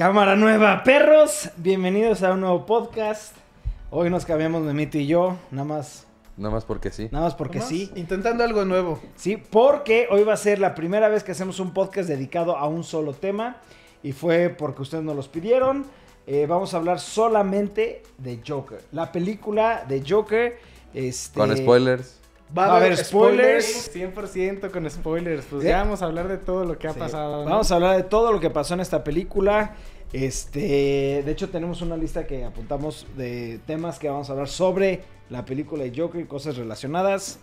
Cámara nueva, perros. Bienvenidos a un nuevo podcast. Hoy nos cambiamos Memito y yo, nada más, Nada más porque sí. nada más porque sí. Intentando algo nuevo. Sí, porque hoy va a ser la primera vez que hacemos un podcast dedicado a un solo tema y fue porque ustedes nos los pidieron. Eh, vamos a hablar solamente de Joker, la película de Joker. Este, Con spoilers. Va a haber spoilers. 100% con spoilers. Pues ¿Eh? ya vamos a hablar de todo lo que ha Sí. pasado. ¿no? Vamos a hablar de todo lo que pasó en esta película. Este, de hecho tenemos una lista que apuntamos de temas que vamos a hablar sobre la película de Joker y cosas relacionadas.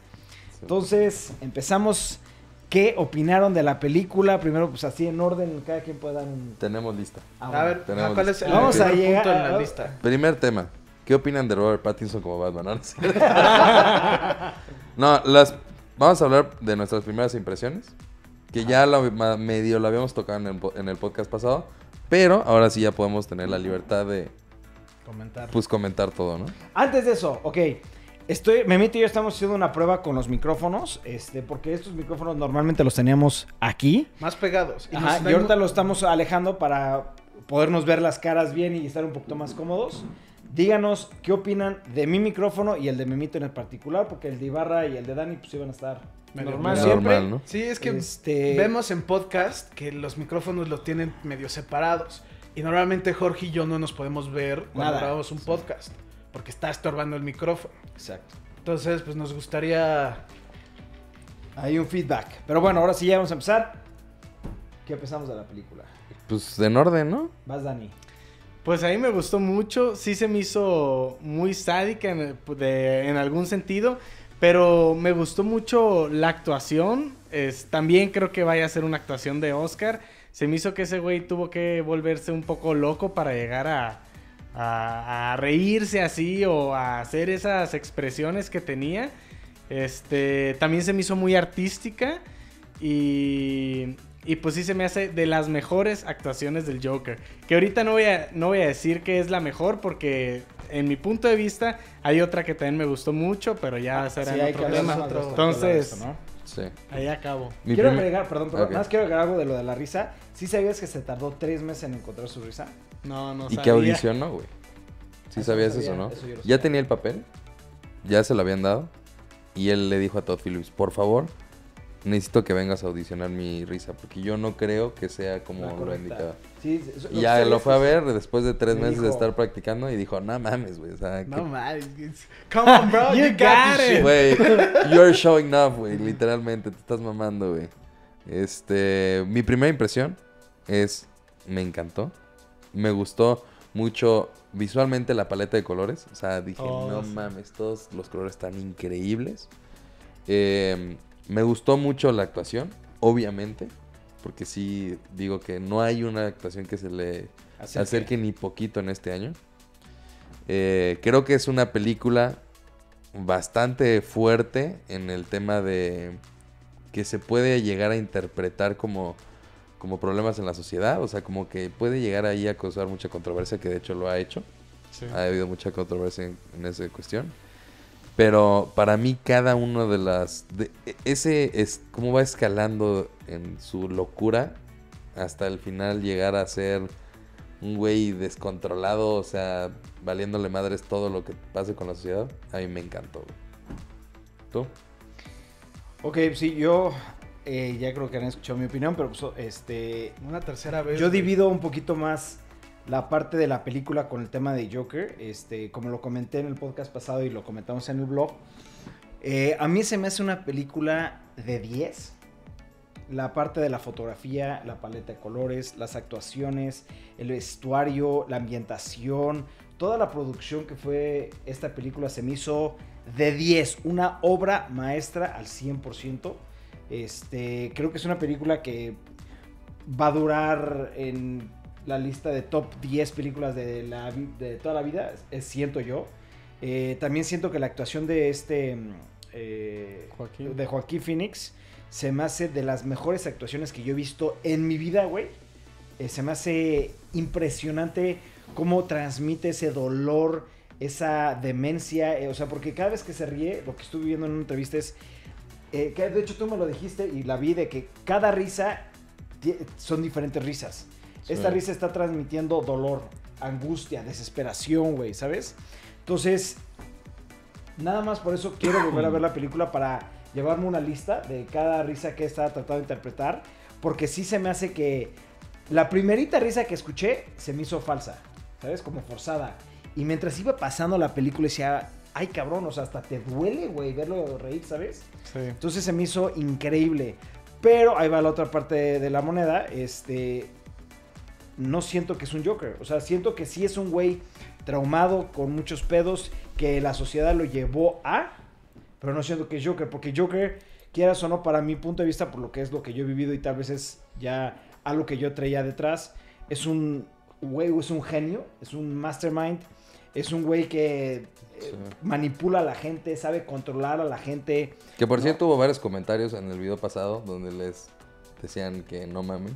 Entonces, empezamos. ¿Qué opinaron de la película? Primero, pues así en orden, cada quien puede dar un... Tenemos lista. Ah, A ver, Tenemos ¿cuál es el Vamos a llegar punto en la lista? Primer tema. ¿Qué opinan de Robert Pattinson como Batman? No, no, las, vamos a hablar de nuestras primeras impresiones. Que ya lo, ma- medio lo habíamos tocado en el, po- en el podcast pasado. Pero ahora sí ya podemos tener la libertad de Comentar. pues, comentar todo, ¿no? Antes de eso, ok. Estoy, Memito y yo estamos haciendo una prueba con los micrófonos, este, porque estos micrófonos normalmente los teníamos aquí. Más pegados. Ajá, nos y ahorita lo estamos alejando para podernos ver las caras bien y estar un poquito más cómodos. Díganos qué opinan de mi micrófono y el de Memito en el particular, porque el de Ibarra y el de Dani pues iban a estar Medio normal siempre. Normal, ¿no? Sí, es que Este- vemos en podcast que los micrófonos los tienen medio separados. Y normalmente Jorge y yo no nos podemos ver cuando Nada. grabamos un podcast. Porque está estorbando el micrófono. Exacto. Entonces, pues nos gustaría... Hay un feedback. Pero bueno, ahora sí ya vamos a empezar. ¿Qué pensamos de la película? Pues en orden, ¿no? Vas, Dani. Pues a mí me gustó mucho, sí se me hizo muy sádica en, algún sentido, pero me gustó mucho la actuación, es, también creo que vaya a ser una actuación de Oscar, se me hizo que ese güey tuvo que volverse un poco loco para llegar a, a- a reírse así o a hacer esas expresiones que tenía, este, también se me hizo muy artística y, y pues sí se me hace de las mejores actuaciones del Joker. Que ahorita no voy a, no voy a decir que es la mejor porque en mi punto de vista hay otra que también me gustó mucho, pero ya será Sí, otro tema. Entonces. Sí. ahí acabo. Mi quiero primer- agregar, perdón, nada más quiero agregar algo de lo de la risa. ¿Sí sabías que se tardó tres meses en encontrar su risa? No, no ¿Y sabía. qué audicionó, güey? ¿Sí Eso sabías eso, no? eso Ya tenía el papel, ya se lo habían dado, y él le dijo a Todd Phillips, por favor, necesito que vengas a audicionar mi risa, porque yo no creo que sea como lo indicaba. Sí, eso- Y ya lo fue a ver después de tres Me meses de estar practicando y dijo, no mames, güey, o sea, No que- mames. Come on, bro. You you, got, it. Güey, you're showing off, güey, literalmente, te estás mamando, güey. Este, mi primera impresión es, me encantó, me gustó mucho visualmente la paleta de colores, o sea, dije, Oh, no sí. mames, todos los colores están increíbles. Eh, me gustó mucho la actuación, obviamente, porque sí digo que no hay una actuación que se le Acerque. acerque ni poquito en este año. Eh, creo que es una película bastante fuerte en el tema de que se puede llegar a interpretar como, como problemas en la sociedad, o sea, como que puede llegar ahí a causar mucha controversia, que de hecho lo ha hecho. Ha habido mucha controversia en, en esa cuestión. Pero para mí cada uno de las... de- e- ese es cómo va escalando en su locura hasta el final llegar a ser un güey descontrolado, o sea, valiéndole madres todo lo que pase con la sociedad. A mí me encantó. güey. ¿Tú? Ok, sí, yo eh, ya creo que han escuchado mi opinión, pero pues, este, Una tercera vez. yo divido un poquito más la parte de la película con el tema de Joker. Este, como lo comenté en el podcast pasado y lo comentamos en el blog. eh, a mí se me hace una película de 10. La parte de la fotografía, la paleta de colores, las actuaciones, el vestuario, la ambientación, toda la producción que fue esta película se me hizo de 10, una obra maestra al 100%. Este, creo que es una película que va a durar en la lista de top 10 películas de, la, de toda la vida, es, siento yo. Eh, también siento que la actuación de este mm, eh, Joaquín. de Joaquín Phoenix se me hace de las mejores actuaciones que yo he visto en mi vida, güey. Eh, se me hace impresionante cómo transmite ese dolor, esa demencia. eh, o sea, porque cada vez que se ríe, lo que estuve viendo en una entrevista es. eh, que de hecho tú me lo dijiste y la vi de que cada risa son diferentes risas. Esta risa está transmitiendo dolor, angustia, desesperación, güey, ¿sabes? Entonces, nada más por eso quiero volver a ver la película para llevarme una lista de cada risa que está tratando de interpretar, porque sí se me hace que la primerita risa que escuché se me hizo falsa, ¿sabes? Como forzada. Y mientras iba pasando la película decía, ay cabrón, o sea, hasta te duele, güey, verlo reír, ¿sabes? Sí. Entonces se me hizo increíble. Pero ahí va la otra parte de la moneda. Este. No siento que es un Joker. O sea, siento que sí es un güey traumado, con muchos pedos, que la sociedad lo llevó a. Pero no siento que es Joker. Porque Joker, quieras o no, para mi punto de vista, por lo que es lo que yo he vivido y tal vez es ya algo que yo traía detrás, es un güey, es un genio, es un mastermind. Es un güey que eh, Sí. manipula a la gente, sabe controlar a la gente. Que por No. cierto hubo varios comentarios en el video pasado donde les decían que no mamen.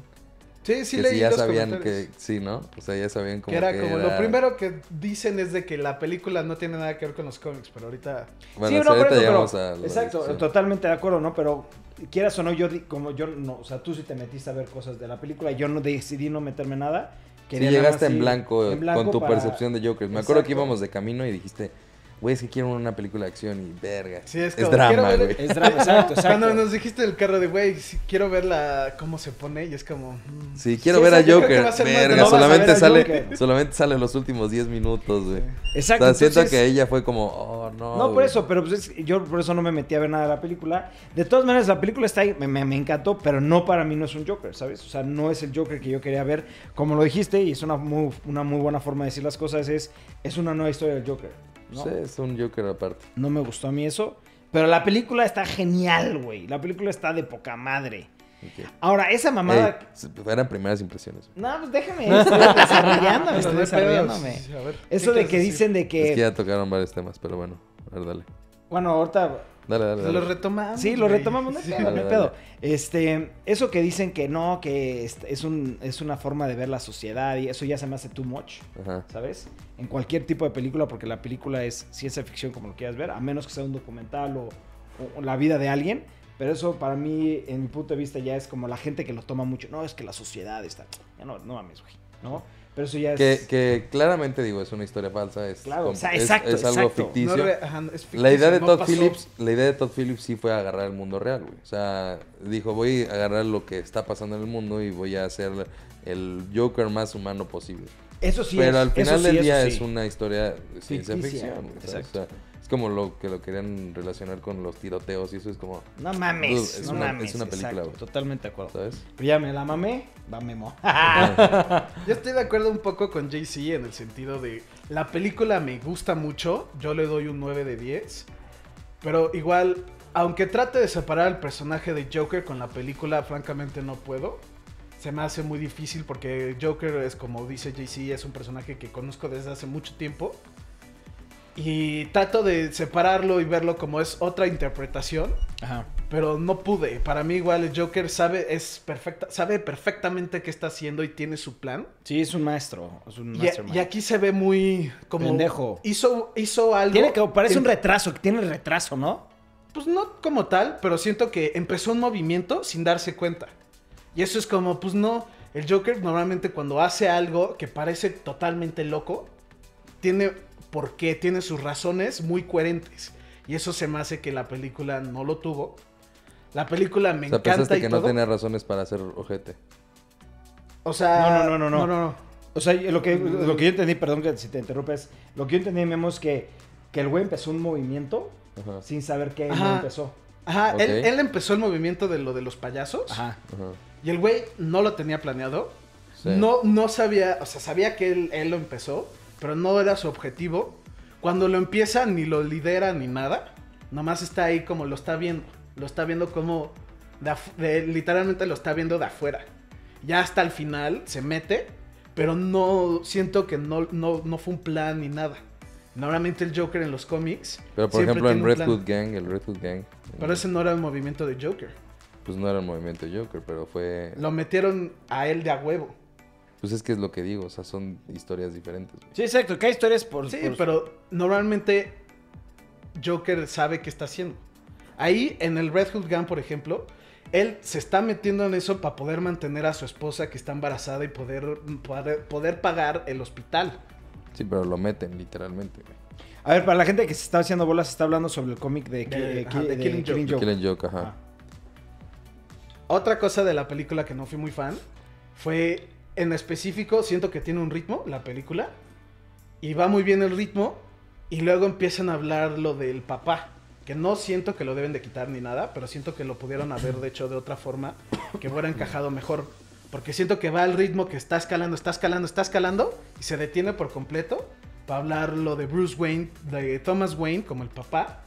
Sí, sí que leí sí ya los sabían que sí, ¿no? O sea, ya sabían como Que era que como lo primero que dicen es de que la película no tiene nada que ver con los cómics, pero ahorita Bueno, sí, sí, no, ahorita pero- a Exacto, totalmente de acuerdo, ¿no? Pero quieras o no, yo di- como yo no, o sea, tú sí te metiste a ver cosas de la película, yo no decidí no meterme nada. Sí, Quería nada llegaste en blanco, en blanco con tu para- percepción de Joker. Me acuerdo que íbamos de camino y dijiste, güey, es que quiero una película de acción y verga. Sí, es es, como, quiero drama, ver- güey. Es drama, exacto, exacto. Cuando nos dijiste el carro de, güey, si quiero verla cómo se pone, y es como... mm. Sí, quiero Sí, ver a Joker. a Verga, no solamente ver a sale, Joker. solamente sale los últimos 10 minutos, güey. Exacto. O sea, siento entonces- que ella fue como, oh, no. No, por eso, pero pues es- yo por eso no me metí a ver nada de la película. De todas maneras, la película está ahí, me, me- me encantó, pero no para mí no es un Joker, ¿sabes? O sea, no es el Joker que yo quería ver. Como lo dijiste, y es una muy, una muy buena forma de decir las cosas, es, es una nueva historia del Joker. ¿No? Sí, es un Joker aparte. No me gustó a mí eso. Pero la película está genial, güey. La película está de poca madre. Ahora, esa mamada... Ey, eran primeras impresiones. No, pues déjame, estoy desarrollándome, estoy desarrollándome. pedos. A ver, Eso ¿qué de que dicen de que... Es que ya tocaron varios temas, pero bueno. A ver, dale. Bueno, ahorita Dale, dale, decir? dale. Lo retomamos. Sí, lo retomamos, Sí. pedo, no hay Dale, pedo. dale. Este, eso que dicen que no, que es, es un, es una forma de ver la sociedad y eso ya se me hace too much, Ajá. ¿sabes? En cualquier tipo de película, porque la película es ciencia ficción como lo quieras ver, a menos que sea un documental o, o la vida de alguien. Pero eso para mí, en mi punto de vista, ya es como la gente que lo toma mucho. No, es que la sociedad está... Ya no, no mames, güey, ¿no? Pero eso ya es... Que, que claramente digo, es una historia falsa. Es, Claro, o sea, es- exacto, es algo exacto. ficticio. No ajá, es ficticio, La idea de no Todd pasó. Phillips, la idea de Todd Phillips sí fue agarrar el mundo real, güey. O sea, dijo, voy a agarrar lo que está pasando en el mundo y voy a hacer el Joker más humano posible. Eso sí Pero es, al final sí, del día sí. es una historia de ciencia Ficticia, ficción, exacto. O sea, es como lo que lo querían relacionar con los tiroteos y eso es como, No mames, es no una- mames. es una película, exacto. Totalmente de acuerdo. ¿sabes? Ya me la mamé, va Memo. Yo estoy de acuerdo un poco con JC en el sentido de la película me gusta mucho, yo le doy un 9 de 10, pero igual, aunque trate de separar al personaje de Joker con la película, francamente no puedo. Se me hace muy difícil porque Joker es como dice JC, es un personaje que conozco desde hace mucho tiempo. Y trato de separarlo y verlo como es otra interpretación. Ajá. Pero no pude. Para mí igual el Joker sabe, es perfecta, sabe perfectamente qué está haciendo y tiene su plan. Sí, es un maestro. Es un Y, y aquí se ve muy como Pendejo. Hizo, hizo algo. Tiene que, parece un retraso, que tiene retraso, ¿no? Pues no como tal, pero siento que empezó un movimiento sin darse cuenta. Y eso es como, pues no. El Joker normalmente cuando hace algo que parece totalmente loco, tiene por qué, tiene sus razones muy coherentes. Y eso se me hace que la película no lo tuvo. La película me o sea, encanta pensaste y que todo. no tenía razones para hacer ojete. O sea, No, no, no, no, no. no, no. O sea, lo que, lo que yo entendí, perdón que si te interrumpes, lo que yo entendí, Memo, es que, que el güey empezó un movimiento Ajá. sin saber que él Ajá. empezó. Ajá, él, él empezó el movimiento de lo de los payasos. Ajá. Ajá. Y el güey no lo tenía planeado. Sí. No, no sabía, o sea, sabía que él, él lo empezó, pero no era su objetivo. Cuando lo empieza, ni lo lidera ni nada. Nomás está ahí como lo está viendo. Lo está viendo como, de afu- de- literalmente lo está viendo de afuera. Ya hasta el final se mete, pero no, siento que no, no, no fue un plan ni nada. Normalmente el Joker en los cómics. Pero por ejemplo en Red. Hood Gang, el Red Hood Gang, Pero ese no era el movimiento de Joker. pues no era el movimiento de Joker, pero fue... Lo metieron a él de a huevo. Pues es que es lo que digo, o sea, son historias diferentes. güey. Sí, exacto. Que hay historias por. Sí, por- pero normalmente Joker sabe qué está haciendo. Ahí en el Red Hood Gun, por ejemplo, él se está metiendo en eso para poder mantener a su esposa que está embarazada y poder, poder, poder pagar el hospital. Sí, pero lo meten literalmente, güey. A ver, para la gente que se está haciendo bolas, se está hablando sobre el cómic de, De- ajá, Killing Killing Joke. Joke. Killing Joke, ajá. Ah. Otra cosa de la película que no fui muy fan fue, en específico, siento que tiene un ritmo, la película, y va muy bien el ritmo, y luego empiezan a hablar lo del papá, que no siento que lo deben de quitar ni nada, pero siento que lo pudieron haber de hecho de otra forma, que hubiera encajado mejor, porque siento que va al ritmo que está escalando, está escalando, está escalando, y se detiene por completo para hablar lo de Bruce Wayne, de Thomas Wayne como el papá,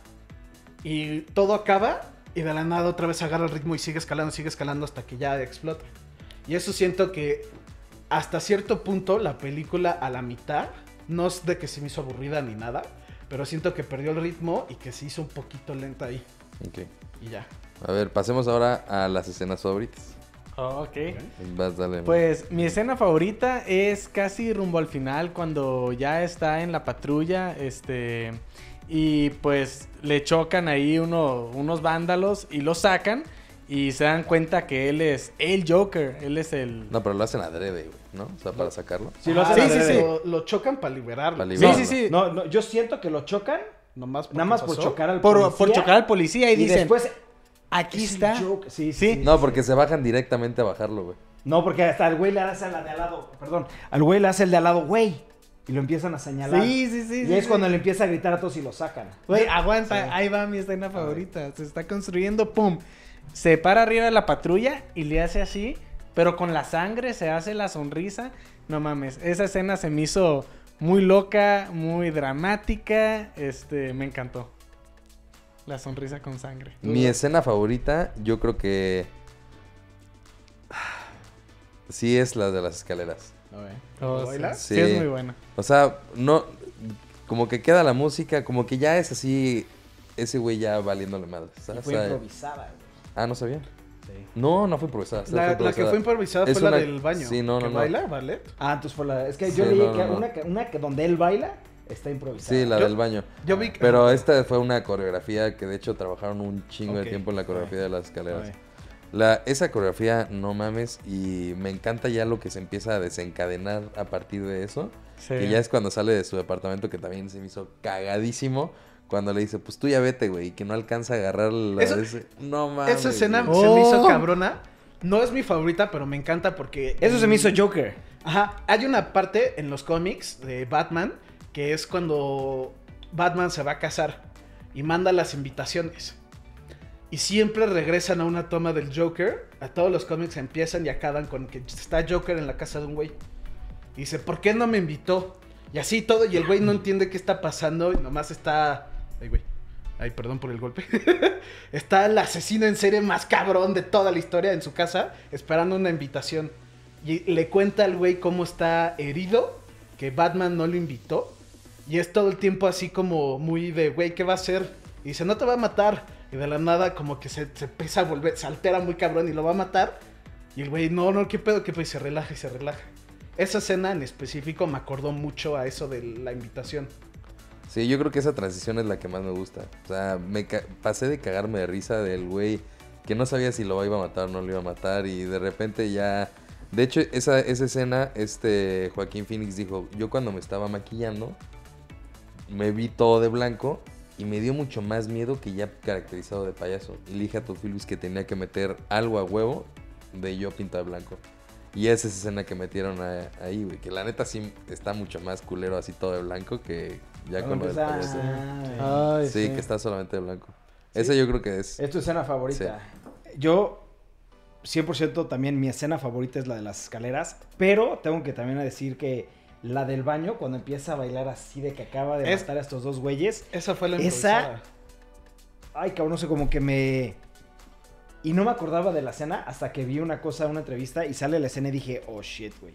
y todo acaba y de la nada otra vez agarra el ritmo y sigue escalando, sigue escalando hasta que ya explota. Y eso siento que hasta cierto punto la película a la mitad, no es de que se me hizo aburrida ni nada, pero siento que perdió el ritmo y que se hizo un poquito lenta ahí. Ok. Y ya. A ver, pasemos ahora a las escenas favoritas. Oh, ok. Vas, dale. Pues mi escena favorita es casi rumbo al final, cuando ya está en la patrulla, este, y pues le chocan ahí uno, unos vándalos y lo sacan y se dan cuenta que él es el Joker, él es el... No, pero lo hacen adrede, güey, ¿no? O sea, para sacarlo. Sí, lo Ajá, hacen sí, sí, adrede. sí. Lo, lo chocan para liberarlo. Para Sí, liberarlo. sí, sí. No, no, yo siento que lo chocan Nomás nada más por chocar al Por, policía. por chocar al policía y, y dicen, después aquí es está. Sí, Sí. sí. No, porque se bajan directamente a bajarlo, güey. No, porque hasta el güey le hace a la de al lado, perdón, al güey le hace el de al lado, güey, y lo empiezan a señalar. Sí, sí, sí. Y sí, es sí. cuando le empieza a gritar a todos y lo sacan. Güey, aguanta, Sí. ahí va mi escena favorita. Se está construyendo, pum. Se para arriba de la patrulla y le hace así, pero con la sangre se hace la sonrisa. No mames, esa escena se me hizo muy loca, muy dramática. Este, me encantó. La sonrisa con sangre. Mi escena favorita, yo creo que. Sí, es la de las escaleras. Oh, sí. ¿Bailas? Sí, Sí. es muy buena. O sea, no. Como que queda la música, como que ya es así. Ese güey ya valiéndole madre. Y ¿sabes? fue O sea, improvisada, güey. Ah, no sabía. Sí. No, no fue improvisada. La, que fue improvisada Es fue una- la del baño. Sí, no, ¿Que no, no. baila, ballet? Ah, entonces fue la. Es que yo Sí, leí no, que no, no. una, que una que donde él baila está improvisada. Sí, la Yo- del baño. Yo vi que... Pero esta fue una coreografía que de hecho trabajaron un chingo de tiempo en la coreografía de las escaleras. La, esa coreografía, no mames, y me encanta ya lo que se empieza a desencadenar a partir de eso. Sí. Que ya es cuando sale de su departamento, que también se me hizo cagadísimo. Cuando le dice, pues tú ya vete, güey, y que no alcanza a agarrar la... Eso- ese- No mames. Esa escena güey. se me hizo Oh. cabrona. No es mi favorita, pero me encanta porque... Eso se me hizo Joker. Ajá, hay una parte en los cómics de Batman que es cuando Batman se va a casar y manda las invitaciones. Y siempre regresan a una toma del Joker. A todos los cómics empiezan y acaban con que está Joker en la casa de un güey. Y dice, ¿por qué no me invitó? Y así todo, y el güey no entiende qué está pasando y nomás está... Ay, güey. Ay, perdón por el golpe. está el asesino en serie más cabrón de toda la historia en su casa, esperando una invitación. Y le cuenta al güey cómo está herido, que Batman no lo invitó. Y es todo el tiempo así como muy de, güey, ¿qué va a hacer? Y dice, no te va a matar. Y de la nada como que se, se empieza a volver, se altera muy cabrón y lo va a matar. Y el güey, no, no, ¿qué pedo? ¿Qué pedo? Y se relaja y se relaja. Esa escena en específico me acordó mucho a eso de la invitación. Sí, yo creo que esa transición es la que más me gusta. O sea, me pasé de cagarme de risa del güey que no sabía si lo iba a matar o no lo iba a matar y de repente ya... De hecho, esa, esa escena, este Joaquín Phoenix dijo, yo cuando me estaba maquillando, me vi todo de blanco y me dio mucho más miedo que ya caracterizado de payaso. Y le dije a Phillips que tenía que meter algo a huevo de yo pintado de blanco. Y esa es esa escena que metieron ahí, güey. Que la neta sí está mucho más culero así todo de blanco que ya con lo del Cuando payaso. empieza- Ay, Sí, que está solamente de blanco. Esa yo creo que es. Es tu escena favorita. Yo, 100% también mi escena favorita es la de las escaleras, pero tengo que también decir que la del baño, cuando empieza a bailar así de que acaba de Es- matar a estos dos güeyes, Esa fue la Esa- improvisada. ay cabrón, no sé, como que me... Y no me acordaba de la escena hasta que vi una cosa, una entrevista y sale la escena y dije, oh shit, güey.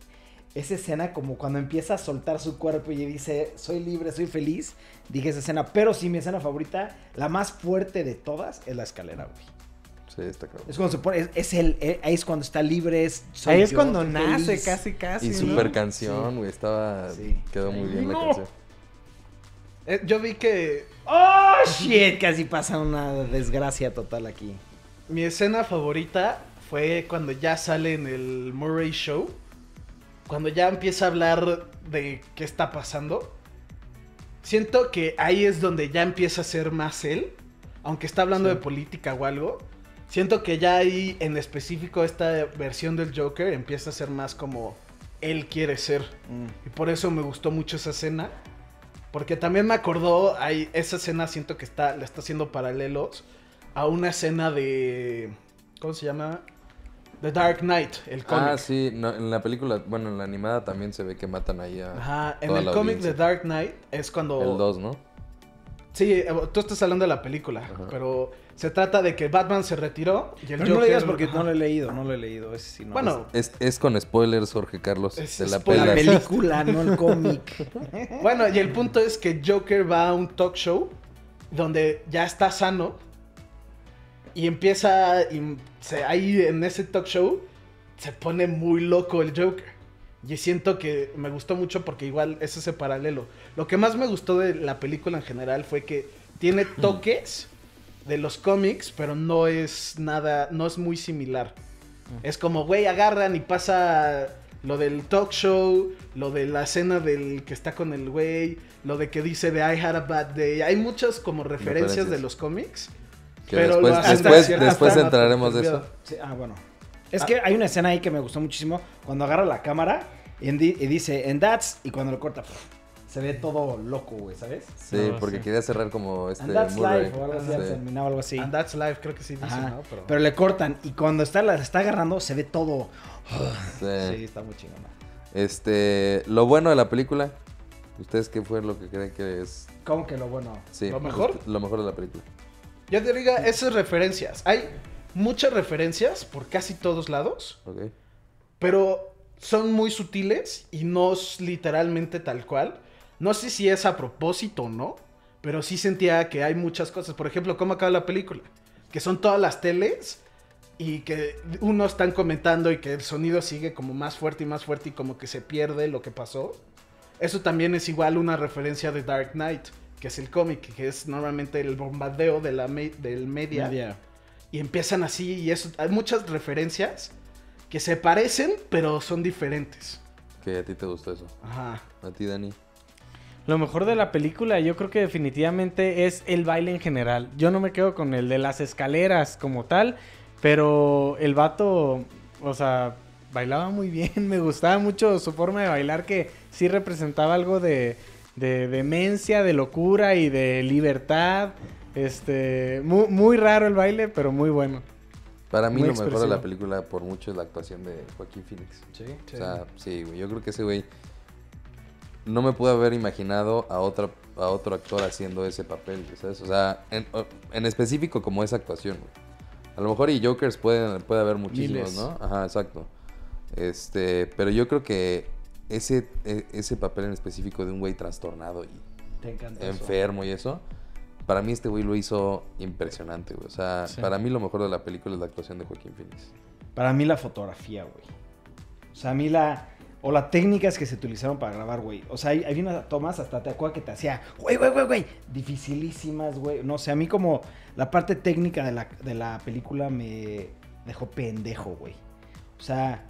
Esa escena como cuando empieza a soltar su cuerpo y dice, soy libre, soy feliz, dije esa escena, pero sí mi escena favorita, la más fuerte de todas, es la escalera, güey. Sí, está cabrón. Es cuando se pone, es, es el, eh, ahí es cuando está libre, es, soy Ahí es yo, cuando nace feliz. casi, casi. Y ¿no? super canción, güey. Estaba. Sí. Quedó muy bien la canción. Eh, yo vi que ¡Oh, shit! Casi pasa una desgracia total aquí. Mi escena favorita fue cuando ya sale en el Murray Show. Cuando ya empieza a hablar de qué está pasando. Siento que ahí es donde ya empieza a ser más él. Aunque está hablando Sí. de política o algo. Siento que ya ahí en específico esta versión del Joker empieza a ser más como él quiere ser. Mm. Y por eso me gustó mucho esa escena. Porque también me acordó, hay, esa escena siento que está, le está haciendo paralelos a una escena de... ¿Cómo se llama? The Dark Knight, el cómic. Ah, sí, no, en la película, bueno, en la animada también se ve que matan ahí a Ajá, en el cómic audiencia. Dark Knight es cuando... El 2, ¿no? Sí, eh, tú estás hablando de la película, Ajá. pero se trata de que Batman se retiró y el Pero no le digas Joker- porque ajá. no lo he leído, no lo he leído. No. Bueno, Es, es con spoilers, Jorge Carlos, Es de la spoiler. la pela. película, no el cómic. Bueno, y el punto es que Joker va a un talk show donde ya está sano y empieza y se, ahí en ese talk show se pone muy loco el Joker. Y siento que me gustó mucho porque igual es ese paralelo. Lo que más me gustó de la película en general fue que tiene toques de los cómics, pero no es nada, no es muy similar. Es como, güey, agarran y pasa lo del talk show, lo de la escena del que está con el güey, lo de que dice de I had a bad day. Hay muchas como referencias, Referencias. de los cómics. Que Pero después, después, hasta- después hasta- entraremos de eso. Sí, ah, bueno. Es que hay una escena ahí que me gustó muchísimo. Cuando agarra la cámara y, di- y dice, and that's, y cuando lo corta, pff, se ve todo loco, güey, ¿sabes? Sí, No, porque sí. quería cerrar como este and that's Murray. life, o algo así, Sí. terminaba algo así. And that's life, creo que sí dice, Ajá. ¿no? Pero, Pero le cortan y cuando está, la está agarrando se ve todo. Sí. Sí, está muy chingona. Este, lo bueno de la película, ¿ustedes qué fue lo que creen que es? ¿Cómo que lo bueno? Sí, ¿Lo mejor? Lo mejor de la película. Yo te diga, esas referencias. Hay muchas referencias por casi todos lados. Ok. pero son muy sutiles y no es literalmente tal cual. No sé si es a propósito o no, pero sí sentía que hay muchas cosas. Por ejemplo, ¿cómo acaba la película? Que son todas las teles y que uno están comentando y que el sonido sigue como más fuerte y más fuerte y como que se pierde lo que pasó. Eso también es igual una referencia de Dark Knight, que es el cómic, que es normalmente el bombardeo de la me- del media Media. y empiezan así y eso hay muchas referencias que se parecen pero son diferentes. Que a ti te gustó eso. Ajá. A ti, Dani. Lo mejor de la película yo creo que definitivamente es el baile en general. Yo no me quedo con el de las escaleras como tal, pero el vato, o sea, bailaba muy bien. Me gustaba mucho su forma de bailar que sí representaba algo de, de demencia, de locura y de libertad. Este, muy, muy raro el baile, pero muy bueno. Para mí Muy lo mejor de la película por mucho es la actuación de Joaquín Phoenix. Sí. O sea, sí, güey. Yo creo que ese güey no me pude haber imaginado a otra a otro actor haciendo ese papel, ¿sabes? O sea, en, en específico como esa actuación, güey. A lo mejor y Jokers pueden, puede haber muchísimos, Miles. ¿no? Ajá, exacto. Este, pero yo creo que ese, e- ese papel en específico de un güey trastornado y Te encanta. eso. enfermo y eso, para mí este güey lo hizo impresionante, güey. O sea, Sí. para mí lo mejor de la película es la actuación de Joaquín Phoenix. Para mí la fotografía, güey. O sea, a mí la... O las técnicas que se utilizaron para grabar, güey. O sea, hay, hay unas tomas hasta te acuerdas que te hacía, güey, güey, güey, güey. Dificilísimas, güey. No sé, a mí como la parte técnica de la, de la película me dejó pendejo, güey. O sea,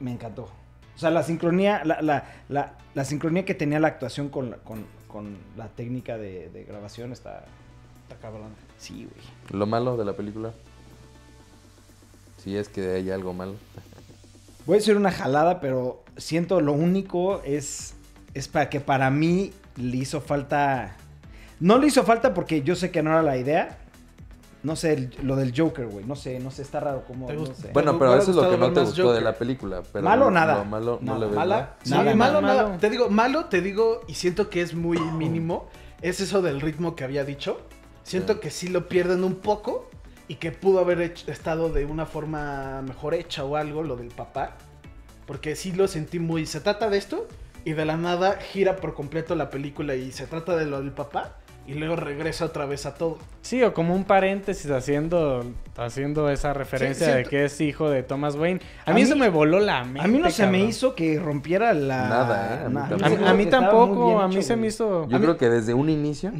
me encantó. O sea, la sincronía, la, la, la, la sincronía que tenía la actuación con, la- con, con la técnica de, de grabación está, está cabrón. Sí, güey. Lo malo de la película. Si es que hay algo malo. Voy a decir una jalada, pero siento lo único es, es para que para mí le hizo falta... No le hizo falta porque yo sé que no era la idea. No sé, el- lo del Joker, güey. No sé, no sé, está raro como... ¿Te No sé. Bueno, pero eso es lo que no te gustó de Joker. la película. Pero Malo lo- nada. Lo malo no Nada. le ves. Mala, sí, Nada, malo, nada. nada. Te digo, malo, te digo, y siento que es muy mínimo. Es eso del ritmo que había dicho. Siento Sí. que sí lo pierden un poco y que pudo haber hecho- estado de una forma mejor hecha o algo, lo del papá. Porque sí lo sentí muy. Se trata de esto y de la nada gira por completo la película y se trata de lo del papá y luego regresa otra vez a todo. Sí, o como un paréntesis haciendo, haciendo esa referencia Sí, de que es hijo de Thomas Wayne. A, A mí, mí- eso me voló la mente. A mí no se me hizo que rompiera la... Nada, ¿eh? A mí Nah, tampoco. A, mí- a tampoco, a hecho, se me hizo... Yo A mí- creo que desde un inicio,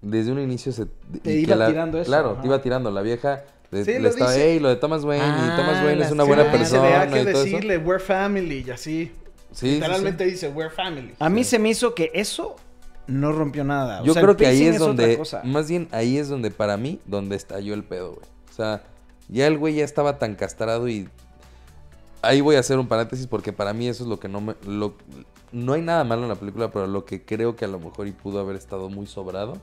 desde un inicio se... Te iba la- tirando eso, Claro, ajá. te iba tirando. La vieja De- Sí, le lo estaba, dice. "Ey, lo de Thomas Wayne, y Ah, Thomas Wayne es una buena Sí, dice, "Vea persona que y todo eso. decirle, we're family, y así. Sí, sí, Literalmente sí. dice, we're family. A mí se me hizo que eso no rompió nada. O Yo sea, creo que ahí es otra donde, cosa. más bien ahí es donde para mí, donde estalló el pedo, güey. O sea, ya el güey ya estaba tan castrado y ahí voy a hacer un paréntesis porque para mí eso es lo que no me, lo, no hay nada malo en la película, pero lo que creo que a lo mejor y pudo haber estado muy sobrado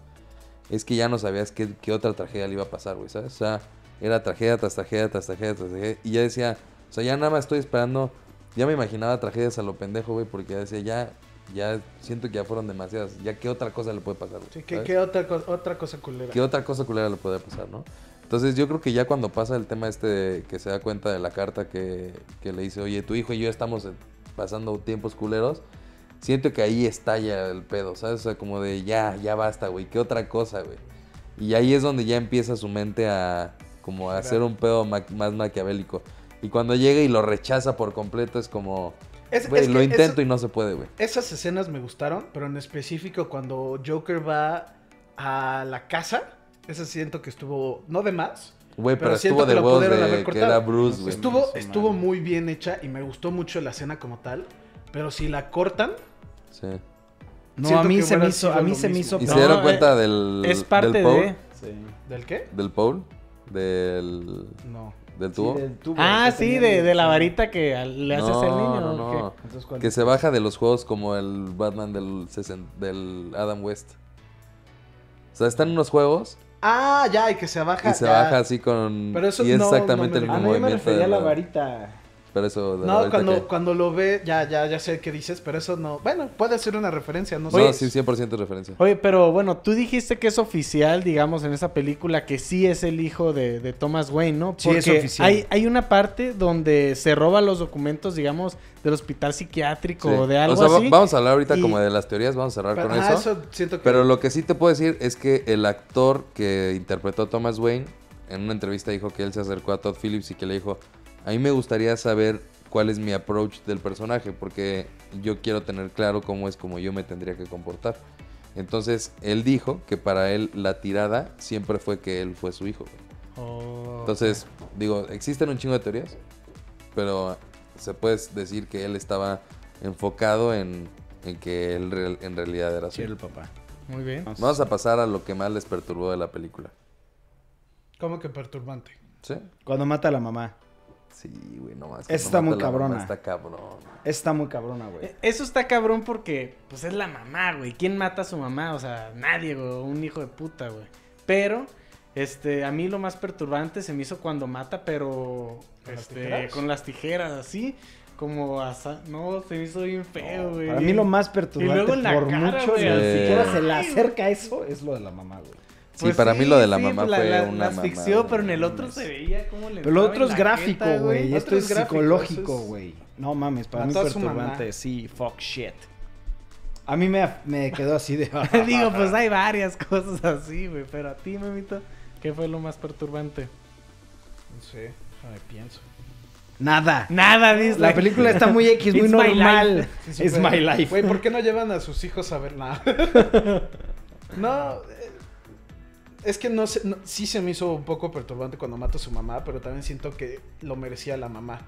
es que ya no sabías qué, qué otra tragedia le iba a pasar, güey, ¿sabes? O sea, era tragedia tras tragedia tras tragedia tras tragedia y ya decía, o sea, ya nada más estoy esperando, ya me imaginaba tragedias a lo pendejo, güey, porque ya decía, ya, ya siento que ya fueron demasiadas, ya qué otra cosa le puede pasar, güey. Sí, ¿qué, qué otra, otra cosa culera? ¿Qué otra cosa culera le puede pasar, no? Entonces yo creo que ya cuando pasa el tema este de que se da cuenta de la carta que, que le dice, oye, tu hijo y yo estamos eh, pasando tiempos culeros, siento que ahí estalla el pedo, ¿sabes? O sea, como de ya, ya basta, güey, ¿qué otra cosa, güey? Y ahí es donde ya empieza su mente a como a hacer un pedo ma- más maquiavélico. Y cuando llega y lo rechaza por completo es como, Es- güey, es lo intento eso- y no se puede, güey. Esas escenas me gustaron, pero en específico cuando Joker va a la casa, esa siento que estuvo, no de más, Güey, pero, siento estuvo que de lo huevos pudieron de haber que cortado. era Bruce, güey. estuvo, muy bien hecha y me gustó mucho la escena como tal, pero si la cortan, Sí. No, a mí se me hizo, a mí se me hizo ¿Y No, se dieron eh, cuenta del, Es parte del de... Sí. ¿del qué? ¿Del pole? ¿Del, No. Del tubo? Sí, del tubo, Ah, sí, de, de la varita que le haces no, al niño. no. Que se baja de los juegos como el Batman del, Adam West. O sea, están unos juegos Ah, ya, y que se baja. y se ya. baja así con... Pero eso y es no- exactamente no me el A mismo mí me movimiento. refería a la varita. Pero eso... de la No, cuando, que- cuando lo ve, ya, ya, ya sé qué dices, pero eso no. Bueno, puede ser una referencia, no sé. No, sí, 100% referencia. Oye, pero bueno, tú dijiste que es oficial, digamos, en esa película, que sí es el hijo de, de Thomas Wayne, ¿no? Sí, es oficial. Hay, hay una parte donde se roba los documentos, digamos, del hospital psiquiátrico Sí. o de algo o sea, así. vamos a hablar ahorita y- como de las teorías, vamos a cerrar Pero, con ajá, eso. eso siento que. Pero lo que sí te puedo decir es que el actor que interpretó a Thomas Wayne en una entrevista dijo que él se acercó a Todd Phillips y que le dijo, a mí me gustaría saber cuál es mi approach del personaje porque yo quiero tener claro cómo es como yo me tendría que comportar. Entonces él dijo que para él la tirada siempre fue que él fue su hijo. güey. Oh. Entonces, digo, existen un chingo de teorías, pero se puede decir que él estaba enfocado en, en que él real- en realidad era su Sí, era hijo. el papá. Muy bien. Vamos a pasar a lo que más les perturbó de la película. ¿Cómo que perturbante? ¿Sí? Cuando mata a la mamá. Sí, güey, no más. Esa está muy cabrona. Está cabrón. Está muy cabrona, güey. Eh, Eso está cabrón porque, pues, es la mamá, güey. ¿Quién mata a su mamá? O sea, nadie, güey. Un hijo de puta, güey. Pero, este, a mí lo más perturbante se me hihizo cuando mata, pero, ¿Con las este, con las tijeras, así. Como asa... No, se me hizo bien feo, güey. Para mí lo más perturbante luego en la por cara, mucho, ni siquiera se le acerca eso, es lo de la mamá, güey. Sí, para mí lo de la mamá pues la, fue la- una asfixió, mamada, pero en el otro se veía cómo le Pero lo otro es gráfico, güey. Esto es gráfico, psicológico, es- güey. No mames, para mí Mató a su perturbante, mamá. sí, fuck shit. A mí me, me quedó así de... Digo, pues hay varias cosas así, güey. Pero a ti, mamito, ¿qué fue lo más perturbante? No sé, déjame pienso. Nada. Nada, dice. La película está muy X, muy normal. Sí, Es my life. Güey, ¿por qué no llevan a sus hijos a ver nada? no, es que no sé, no- sí se me hizo un poco perturbante cuando mata a su mamá, pero también siento que lo merecía la mamá.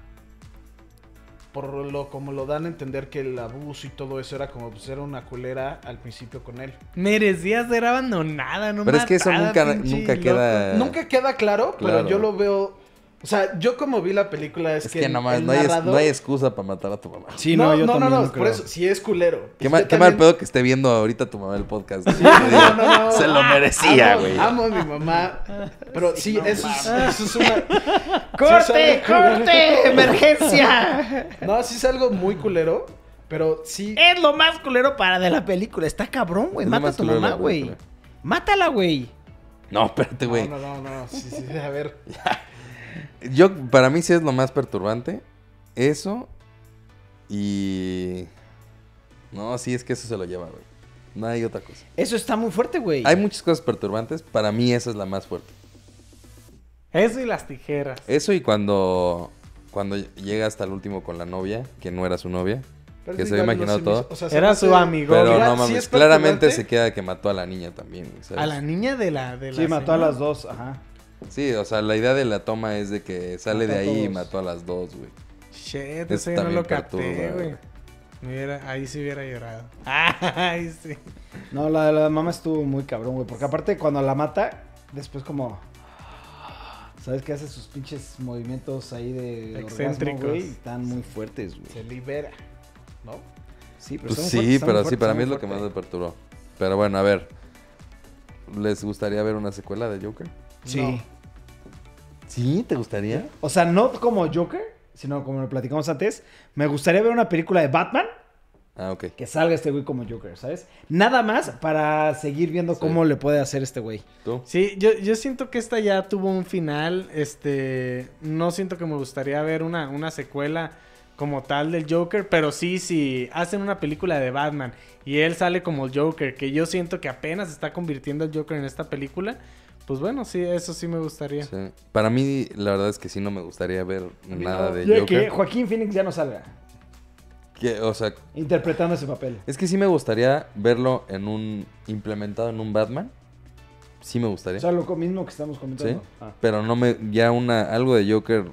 Por lo como lo dan a entender que el abuso y todo eso era como pues era una culera al principio con él. Merecía ser abandonada, no Pero es que eso nunca, nunca queda... Nunca queda claro, Claro. pero yo lo veo, o sea, yo como vi la película es, Es que, que el- nomás el no hay, es- narrador- no hay excusa para matar a tu mamá. Sí, no, no, yo no, no, también no, por eso sí es culero. Qué mal, qué mal pedo que esté viendo ahorita tu mamá el podcast. güey. No, no, no. Se lo merecía, güey. Amo a mi mamá. Pero sí, eso, es, eso es una. ¡Corte! Sí, ¡Corte! ¡Emergencia! No, sí es algo muy culero. Pero sí. Es lo más culero para de la película. Está cabrón, güey. Mata a tu mamá, la güey. Mátala, güey. No, espérate, No, güey. no, no, no. Sí, sí, a ver. Yo, para mí sí es lo más perturbante. Eso. Y... No, sí, es que eso se lo lleva, güey. No hay otra cosa. Eso está muy fuerte, güey. Hay muchas cosas perturbantes. Para mí esa es la más fuerte. Eso y las tijeras. Eso y cuando... Cuando llega hasta el último con la novia, que no era su novia. Pero Que se había no imaginado todo. hizo- o sea, se Era su amigo. Pero Mira, no mames, es claramente se queda que mató a la niña también. ¿sabes? A la niña de la... De Sí, mató a las dos, ajá. Sí, o sea, la idea de la toma es de que sale Mató de ahí y mató a las dos, güey. Shit, yo no también lo capté, güey. hubiera- Ahí sí hubiera llorado. Ay, sí. No, la de la mamá estuvo muy cabrón, güey. Porque aparte cuando la mata, después como... ¿Sabes qué hace sus pinches movimientos ahí de orgasmo, Excéntricos. güey? Están muy fuertes, güey. Se libera, ¿no? Sí, pero Pues sí, fuertes, pero sí, para mí es lo que más me perturbó. Pero bueno, a ver. ¿Les gustaría ver una secuela de Joker? Sí. No. ¿Sí? ¿Te gustaría? O sea, no como Joker, sino como lo platicamos antes. Me gustaría ver una película de Batman Ah, ok. que salga este güey como Joker, ¿sabes? Nada más para seguir viendo Sí. cómo le puede hacer este güey. ¿Tú? Sí, yo, yo siento que esta ya tuvo un final. Este. No siento que me gustaría ver una, una secuela como tal del Joker. Pero sí, si hacen una película de Batman y él sale como el Joker, que yo siento que apenas está convirtiendo el Joker en esta película. Pues bueno, sí, eso sí me gustaría. Sí. Para mí, la verdad es que sí no me gustaría ver nada no. de Joker. que Joaquín Phoenix ya no salga Que, o sea, interpretando ese papel. es que sí me gustaría verlo en un... implementado en un Batman. Sí me gustaría. O sea, lo mismo que estamos comentando. Sí. Ah. Pero no me... Ya una... Algo de Joker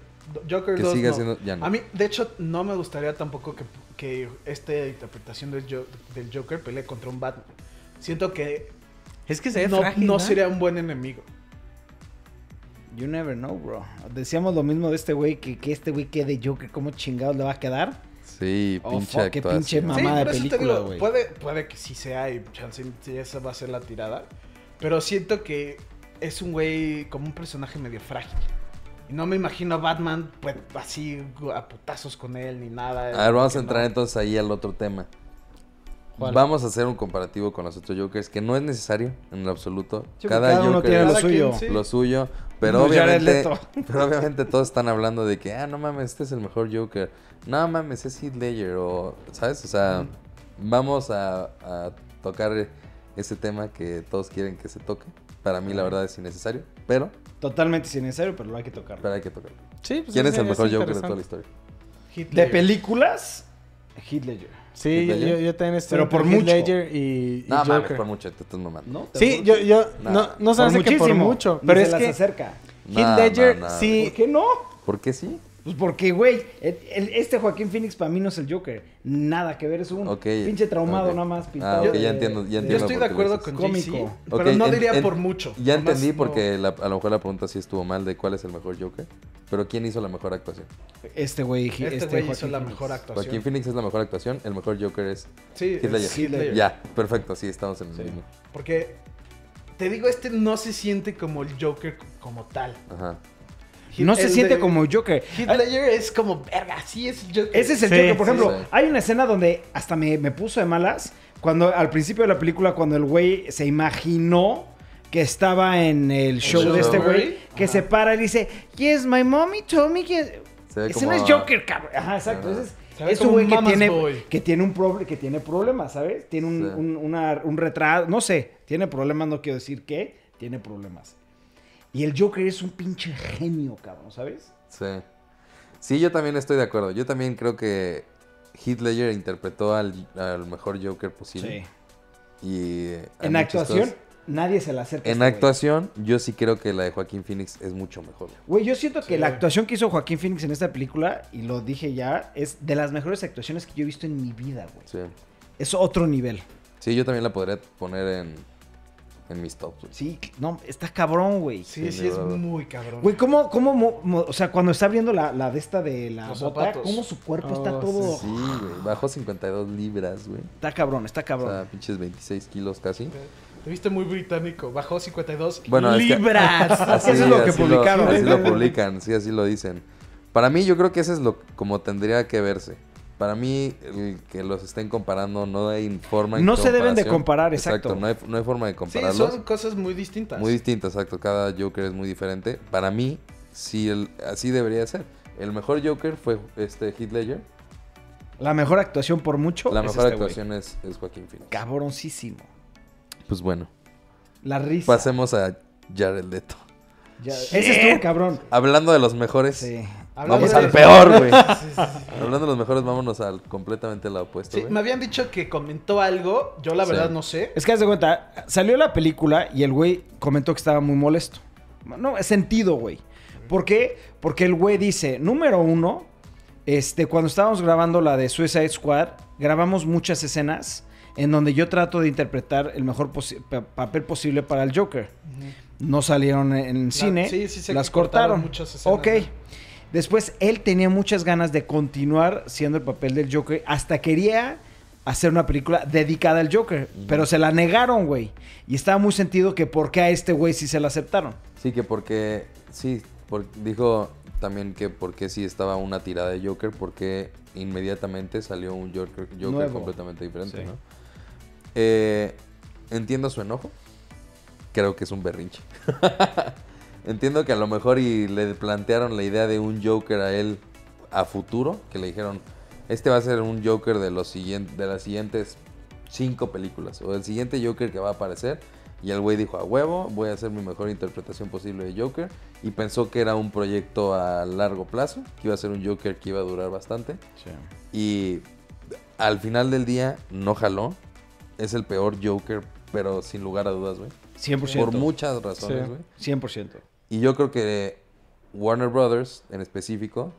Joker que 2 siga no. siendo... Ya no. A mí, de hecho, no me gustaría tampoco que, que esta interpretación del Joker pelee contra un Batman. Siento que Es que se ve no, frágil, no ¿no? sería un buen enemigo. You never know, bro. Decíamos lo mismo de este güey, que, que este güey quede Joker, ¿cómo chingados le va a quedar? Sí, Oh, pinche fuck, qué pinche mamá. sí, de por eso te película, digo, güey. puede, puede que sí sea y chance esa va a ser la tirada. Pero siento que es un güey como un personaje medio frágil. Y no me imagino a Batman pues, así a putazos con él ni nada. A ver, vamos a entrar no. entonces ahí al otro tema. ¿Cuál? Vamos a hacer un comparativo con los otros Jokers, que no es necesario en lo absoluto. Sí, cada, cada uno Joker tiene lo suyo. quien, sí. lo suyo, pero Jared obviamente, pero obviamente todos están hablando de que, ah, no mames, este es el mejor Joker. No mames, es Heath Ledger o, ¿sabes? O sea, vamos a, a tocar ese tema que todos quieren que se toque. Para mí la verdad es innecesario, pero, Totalmente sin necesario, pero lo hay que tocar. pero hay que tocarlo. Sí, pues ¿Quién es ese el mejor Joker de toda la historia? Heath De películas, Heath Ledger. Sí, Heath yo, Ledger. yo, yo también estoy Pero por Heath mucho. Ledger y, y No mames, por mucho, te estás mamando. ¿No? ¿Te Sí, yo, yo, Nah. no, no se hace que por mucho, Ni pero se es las que acerca. Heath no, Ledger no. sí, ¿Por qué no? ¿Por qué sí? Pues porque, güey, este Joaquín Phoenix para mí no es el Joker. Nada que ver, es un Ok, pinche traumado nada más. Ah, pintado ok, ya entiendo, ya Yo entiendo estoy de acuerdo con Cómico. Pero no en- diría en- por mucho. Ya entendí no- porque la- a lo mejor la pregunta sí estuvo mal de cuál es el mejor Joker. Pero ¿quién hizo la mejor actuación? Este güey, Este este, güey hizo la mejor actuación. Joaquín Phoenix es la mejor actuación, el mejor Joker es Sí, Ledger. es Ledger. Ya, perfecto, sí, estamos en el Sí. mismo. Porque, te digo, este no se siente como el Joker como tal. Ajá. No se siente de- como Joker. Heath Ledger es como, verga, sí es el Joker. Ese es el Sí, Joker. Por ejemplo, sí. hay una escena donde hasta me, me puso de malas. Cuando al principio de la película, cuando el güey se imaginó que estaba en el show show de este güey, que Ajá. se para y dice, Yes, my mommy told me que... Ese no es Joker, cabrón. Ajá, exacto. Ajá. Es, un güey que tiene, boy. que tiene un proble- que tiene problemas, ¿sabes? Tiene un, Sí. un, una- un retraso, no sé, tiene problemas, no quiero decir qué, tiene problemas. Y el Joker es un pinche genio, cabrón, ¿sabes? Sí. Sí, yo también estoy de acuerdo. Yo también creo que Heath Ledger interpretó al, al mejor Joker posible. Y eh, En actuación, cosas. nadie se la acerca. En este güey. actuación, yo sí creo que la de Joaquín Phoenix es mucho mejor. Güey, yo siento que Sí. la actuación que hizo Joaquín Phoenix en esta película, y lo dije ya, es de las mejores actuaciones que yo he visto en mi vida, güey. Sí. Es otro nivel. Sí, yo también la podría poner en, en mis tops. güey. Sí, no, está cabrón, güey. Sí, Sí, sí, es muy cabrón. Güey, ¿cómo, cómo, mo- mo- o sea, cuando está abriendo la, la de esta de la Los bota, zapatos. cómo su cuerpo está Oh, todo... Sí, güey. Bajó 52 libras, güey. Está cabrón, está O cabrón. sea, pinches 26 kilos casi. Te viste muy británico. Bajó 52 Bueno, es que- ¡Libras! Así, Eso es lo que publicaron. así lo publican, sí, así lo dicen. Para mí, yo creo que ese es lo como tendría que verse. Para mí, el que los estén comparando, no hay forma en No se deben de comparar, exacto. no, hay, no hay forma de Sí, compararlos. son cosas muy distintas. Muy distinto, exacto. Cada Joker es muy diferente. Para mí, sí, el, así debería ser. El mejor Joker fue este Heath Ledger. La mejor actuación por mucho La es mejor este actuación es, es Joaquín Phoenix. Cabroncísimo. Pues bueno, La risa. pasemos a Jared Leto. Ya- Ese estuvo cabrón. Hablando de los mejores, Sí. Hablando vamos de- al peor, güey. Sí, sí, sí. Hablando de los mejores, vámonos al completamente al opuesto, me habían dicho que comentó algo. Yo la Sí. verdad no sé. Es que haz de cuenta, salió la película y el güey comentó que estaba muy molesto. No, sentido, güey. ¿Por qué? Porque el güey dice, número uno, este, cuando estábamos grabando la de Suicide Squad, grabamos muchas escenas en donde yo trato de interpretar el mejor posi- pa- papel posible para el Joker. No salieron en cine, sí, sí las cortaron cortaron. muchas escenas, ok. ¿no? Después él tenía muchas ganas de continuar siendo el papel del Joker. Hasta quería hacer una película dedicada al Joker. Pero se la negaron, güey. Y estaba muy sentido que por qué a este güey sí se la aceptaron. Sí, que porque. Sí, por- dijo también que porque sí estaba una tirada de Joker, porque inmediatamente salió un Joker, Joker Nuevo. completamente diferente, Sí. ¿no? Eh, entiendo su enojo. Creo que es un berrinche. entiendo que a lo mejor y le plantearon la idea de un Joker a él a futuro, que le dijeron, este va a ser un Joker de los siguientes, de las siguientes cinco películas, o el siguiente Joker que va a aparecer. Y el güey dijo, a huevo, voy a hacer mi mejor interpretación posible de Joker. Y pensó que era un proyecto a largo plazo, que iba a ser un Joker que iba a durar bastante. Y al final del día no jaló. Es el peor Joker, pero sin lugar a dudas, güey. 100%. Por muchas razones, Sí. güey. 100%. Y yo creo que Warner Brothers, en específico,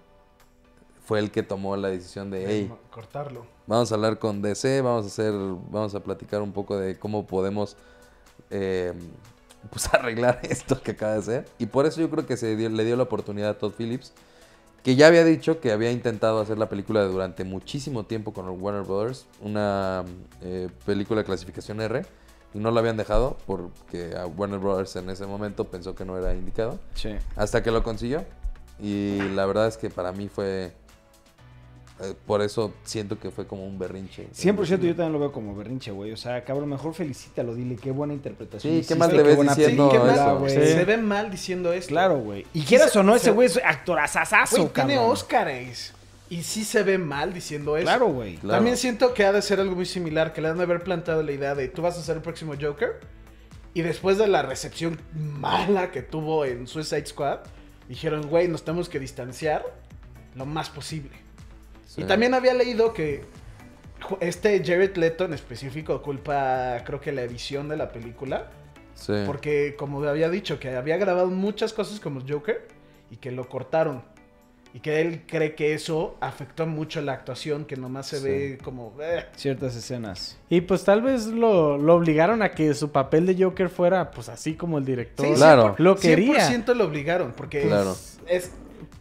fue el que tomó la decisión de, hey, Cortarlo. vamos a hablar con DC, vamos a hacer, vamos a platicar un poco de cómo podemos eh, pues arreglar esto que acaba de hacer. Y por eso yo creo que se dio- le dio la oportunidad a Todd Phillips, que ya había dicho que había intentado hacer la película durante muchísimo tiempo con Warner Brothers, una eh, película de clasificación R, y no la habían dejado porque a Warner Brothers en ese momento pensó que no era indicado. Sí. Hasta que lo consiguió. Y la verdad es que para mí fue. eh, por eso siento que fue como un berrinche. 100% yo también lo veo como berrinche, güey. O sea, cabrón, mejor felicítalo, dile qué buena interpretación. Sí, ¿qué más te ves diciendo película, eso? güey. Se ve mal diciendo esto. Claro, güey. Y quieras o no, ese se- güey es actorazazazo, Güey, tiene. Óscares. Y sí se ve mal diciendo eso. Claro, güey. Claro. También siento que ha de ser algo muy similar, que le han de haber plantado la idea de tú vas a ser el próximo Joker. Y después de la recepción mala que tuvo en Suicide Squad, dijeron, güey, nos tenemos que distanciar lo más posible. Sí. Y también había leído que este Jared Leto en específico culpa, creo que la edición de la película. Sí. Porque, como había dicho, que había grabado muchas cosas como Joker y que lo cortaron. Y que él cree que eso afectó mucho la actuación, que nomás se Sí. ve como... eh. Ciertas escenas. Y pues tal vez lo, lo obligaron a que su papel de Joker fuera pues así como el director. Sí, Claro. 100%, Lo quería. 100% lo obligaron, porque Claro. es... es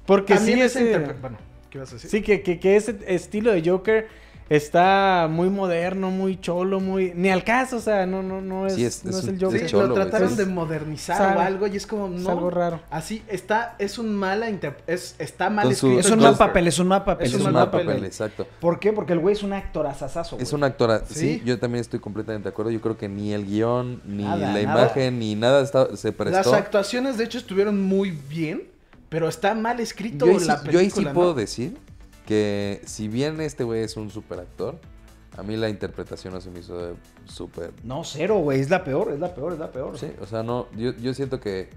Porque sí, ese Bueno, ¿qué ibas a decir? sí que, que, que ese estilo de Joker está muy moderno, muy cholo, muy... Ni al caso, o sea, no, no, no es, Sí, es- no es es un- el es Joker. Sí, cholo, lo trataron sí. de modernizar o algo y es como, Es no. algo raro. Así, está, es un mala inter- es, está mal su- escrito. Es un mal papel, es un mal papel. Es Es un un mal papel. papel, exacto. ¿Por qué? Porque el güey es un actorazazazo, Es güey. una actora. Sí. Sí. yo también estoy completamente de acuerdo. Yo creo que ni el guion, ni Nada, la nada. imagen, ni nada está- se Las prestó. actuaciones, de hecho, estuvieron muy bien, pero está mal escrito Yo ahí, sí, la yo película. ahí sí ¿no? puedo decir que si bien este güey es un super actor, a mí la interpretación no se me hizo de súper No, cero, güey. Es la peor, es la peor, es la peor. Sí, o sea, no, yo, yo siento que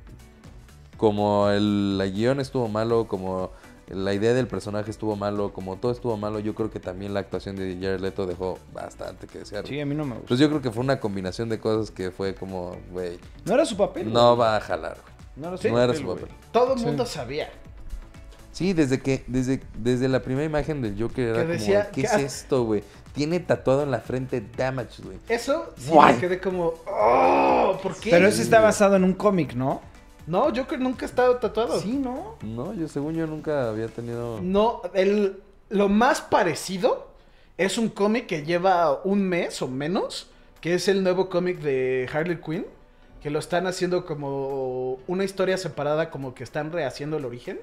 como el, el guion estuvo malo, como la idea del personaje estuvo malo, como todo estuvo malo, yo creo que también la actuación de Jared Leto dejó bastante que desear. Sí, a mí no me gusta. Pues yo creo que fue una combinación de cosas que fue como, güey, No era su papel. no va a jalar. güey. No era su no era papel, su papel. Todo el Sí. mundo sabía. Sí, desde que, desde, desde la primera imagen del Joker era Que decía como, ¿qué que- es esto, güey? Tiene tatuado en la frente Damage, güey. Eso sí Guay. me quedé como, oh, ¿por qué? Pero ese está basado en un cómic, ¿no? No, Joker nunca ha estado tatuado. Sí, ¿no? No, yo según yo nunca había tenido... No, el, lo más parecido es un cómic que lleva un mes o menos, que es el nuevo cómic de Harley Quinn, que lo están haciendo como una historia separada, como que están rehaciendo el origen,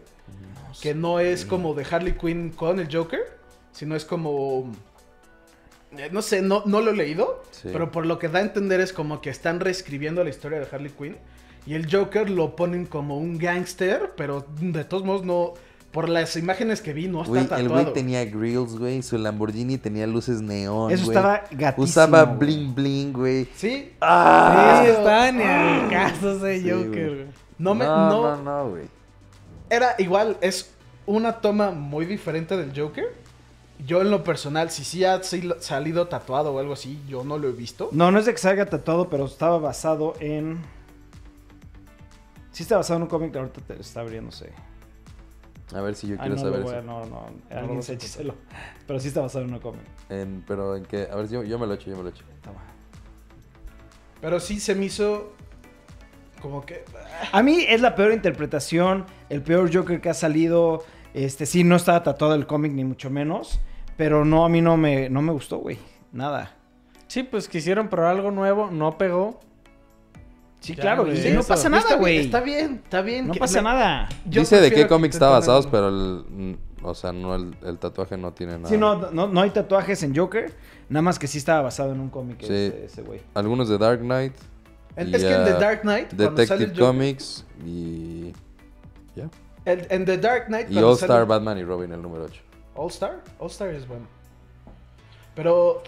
que no es como de Harley Quinn con el Joker, sino es como... eh, No sé, no, no lo he leído, Sí. pero por lo que da a entender es como que están reescribiendo la historia de Harley Quinn. Y el Joker lo ponen como un gángster, pero de todos modos no... Por las imágenes que vi, no está Güey, el tatuado. güey tenía grills, güey. Su Lamborghini tenía luces neón. Eso güey. estaba gatísimo. Usaba güey. bling bling, güey. Sí. ¡Ah! Sí, está ni al caso ese Sí, Joker. güey. No me... no, No, no, no, güey. Era igual, es una toma muy diferente del Joker. Yo en lo personal, si sí ha salido tatuado o algo así, yo no lo he visto. No, no es de que salga tatuado, pero estaba basado en. Sí está basado en un cómic, ahorita te está abriéndose. A ver si yo Ah, quiero no, saber lo voy a- eso. no, no, alguien se écheselo. Pero sí está basado en un cómic. En- pero en qué, a ver, yo, yo me lo echo, yo me lo echo. Toma. Pero sí se me hizo como que... A mí es la peor interpretación, el peor Joker que ha salido. Este, sí, no estaba tatuado el cómic, ni mucho menos. Pero no, a mí no me, no me gustó, güey. Nada. Sí, pues quisieron probar algo nuevo, no pegó. Sí, Ya, claro, güey, no pasa nada, güey. Está bien, está bien. No que pasa me- nada. yo Dice de qué que cómics está algo. pero el, mm, o sea, no el, el tatuaje no tiene nada. Sí, no, no, no hay tatuajes en Joker. Nada más que sí estaba basado en un cómic Sí. ese güey. Algunos de Dark Knight, y es que en The Dark Knight, sale Detective el Comics y ya. el- en The Dark Knight, Y All sale- Star Batman y Robin el número 8. All Star, All Star es bueno. Pero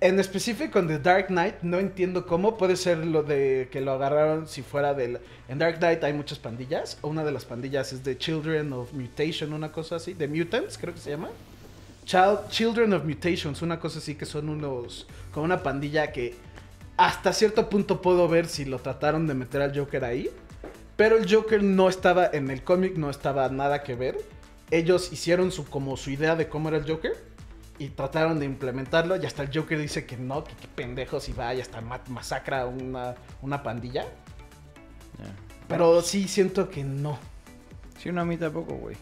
en específico en The Dark Knight no entiendo cómo. Puede ser lo de que lo agarraron si fuera del en Dark Knight hay muchas pandillas, una de las pandillas es de Children of Mutation, una cosa así, de Mutants, creo que se llama. Child- Children of Mutations, una cosa así que son unos como una pandilla que hasta cierto punto puedo ver si lo trataron de meter al Joker ahí, pero el Joker no estaba en el cómic, no estaba nada que ver. Ellos hicieron su como su idea de cómo era el Joker y trataron de implementarlo y hasta el Joker dice que no, que, qué pendejos y va y hasta ma- masacra a una, una pandilla. Pero sí siento que no. Sí, no, a mí tampoco, güey.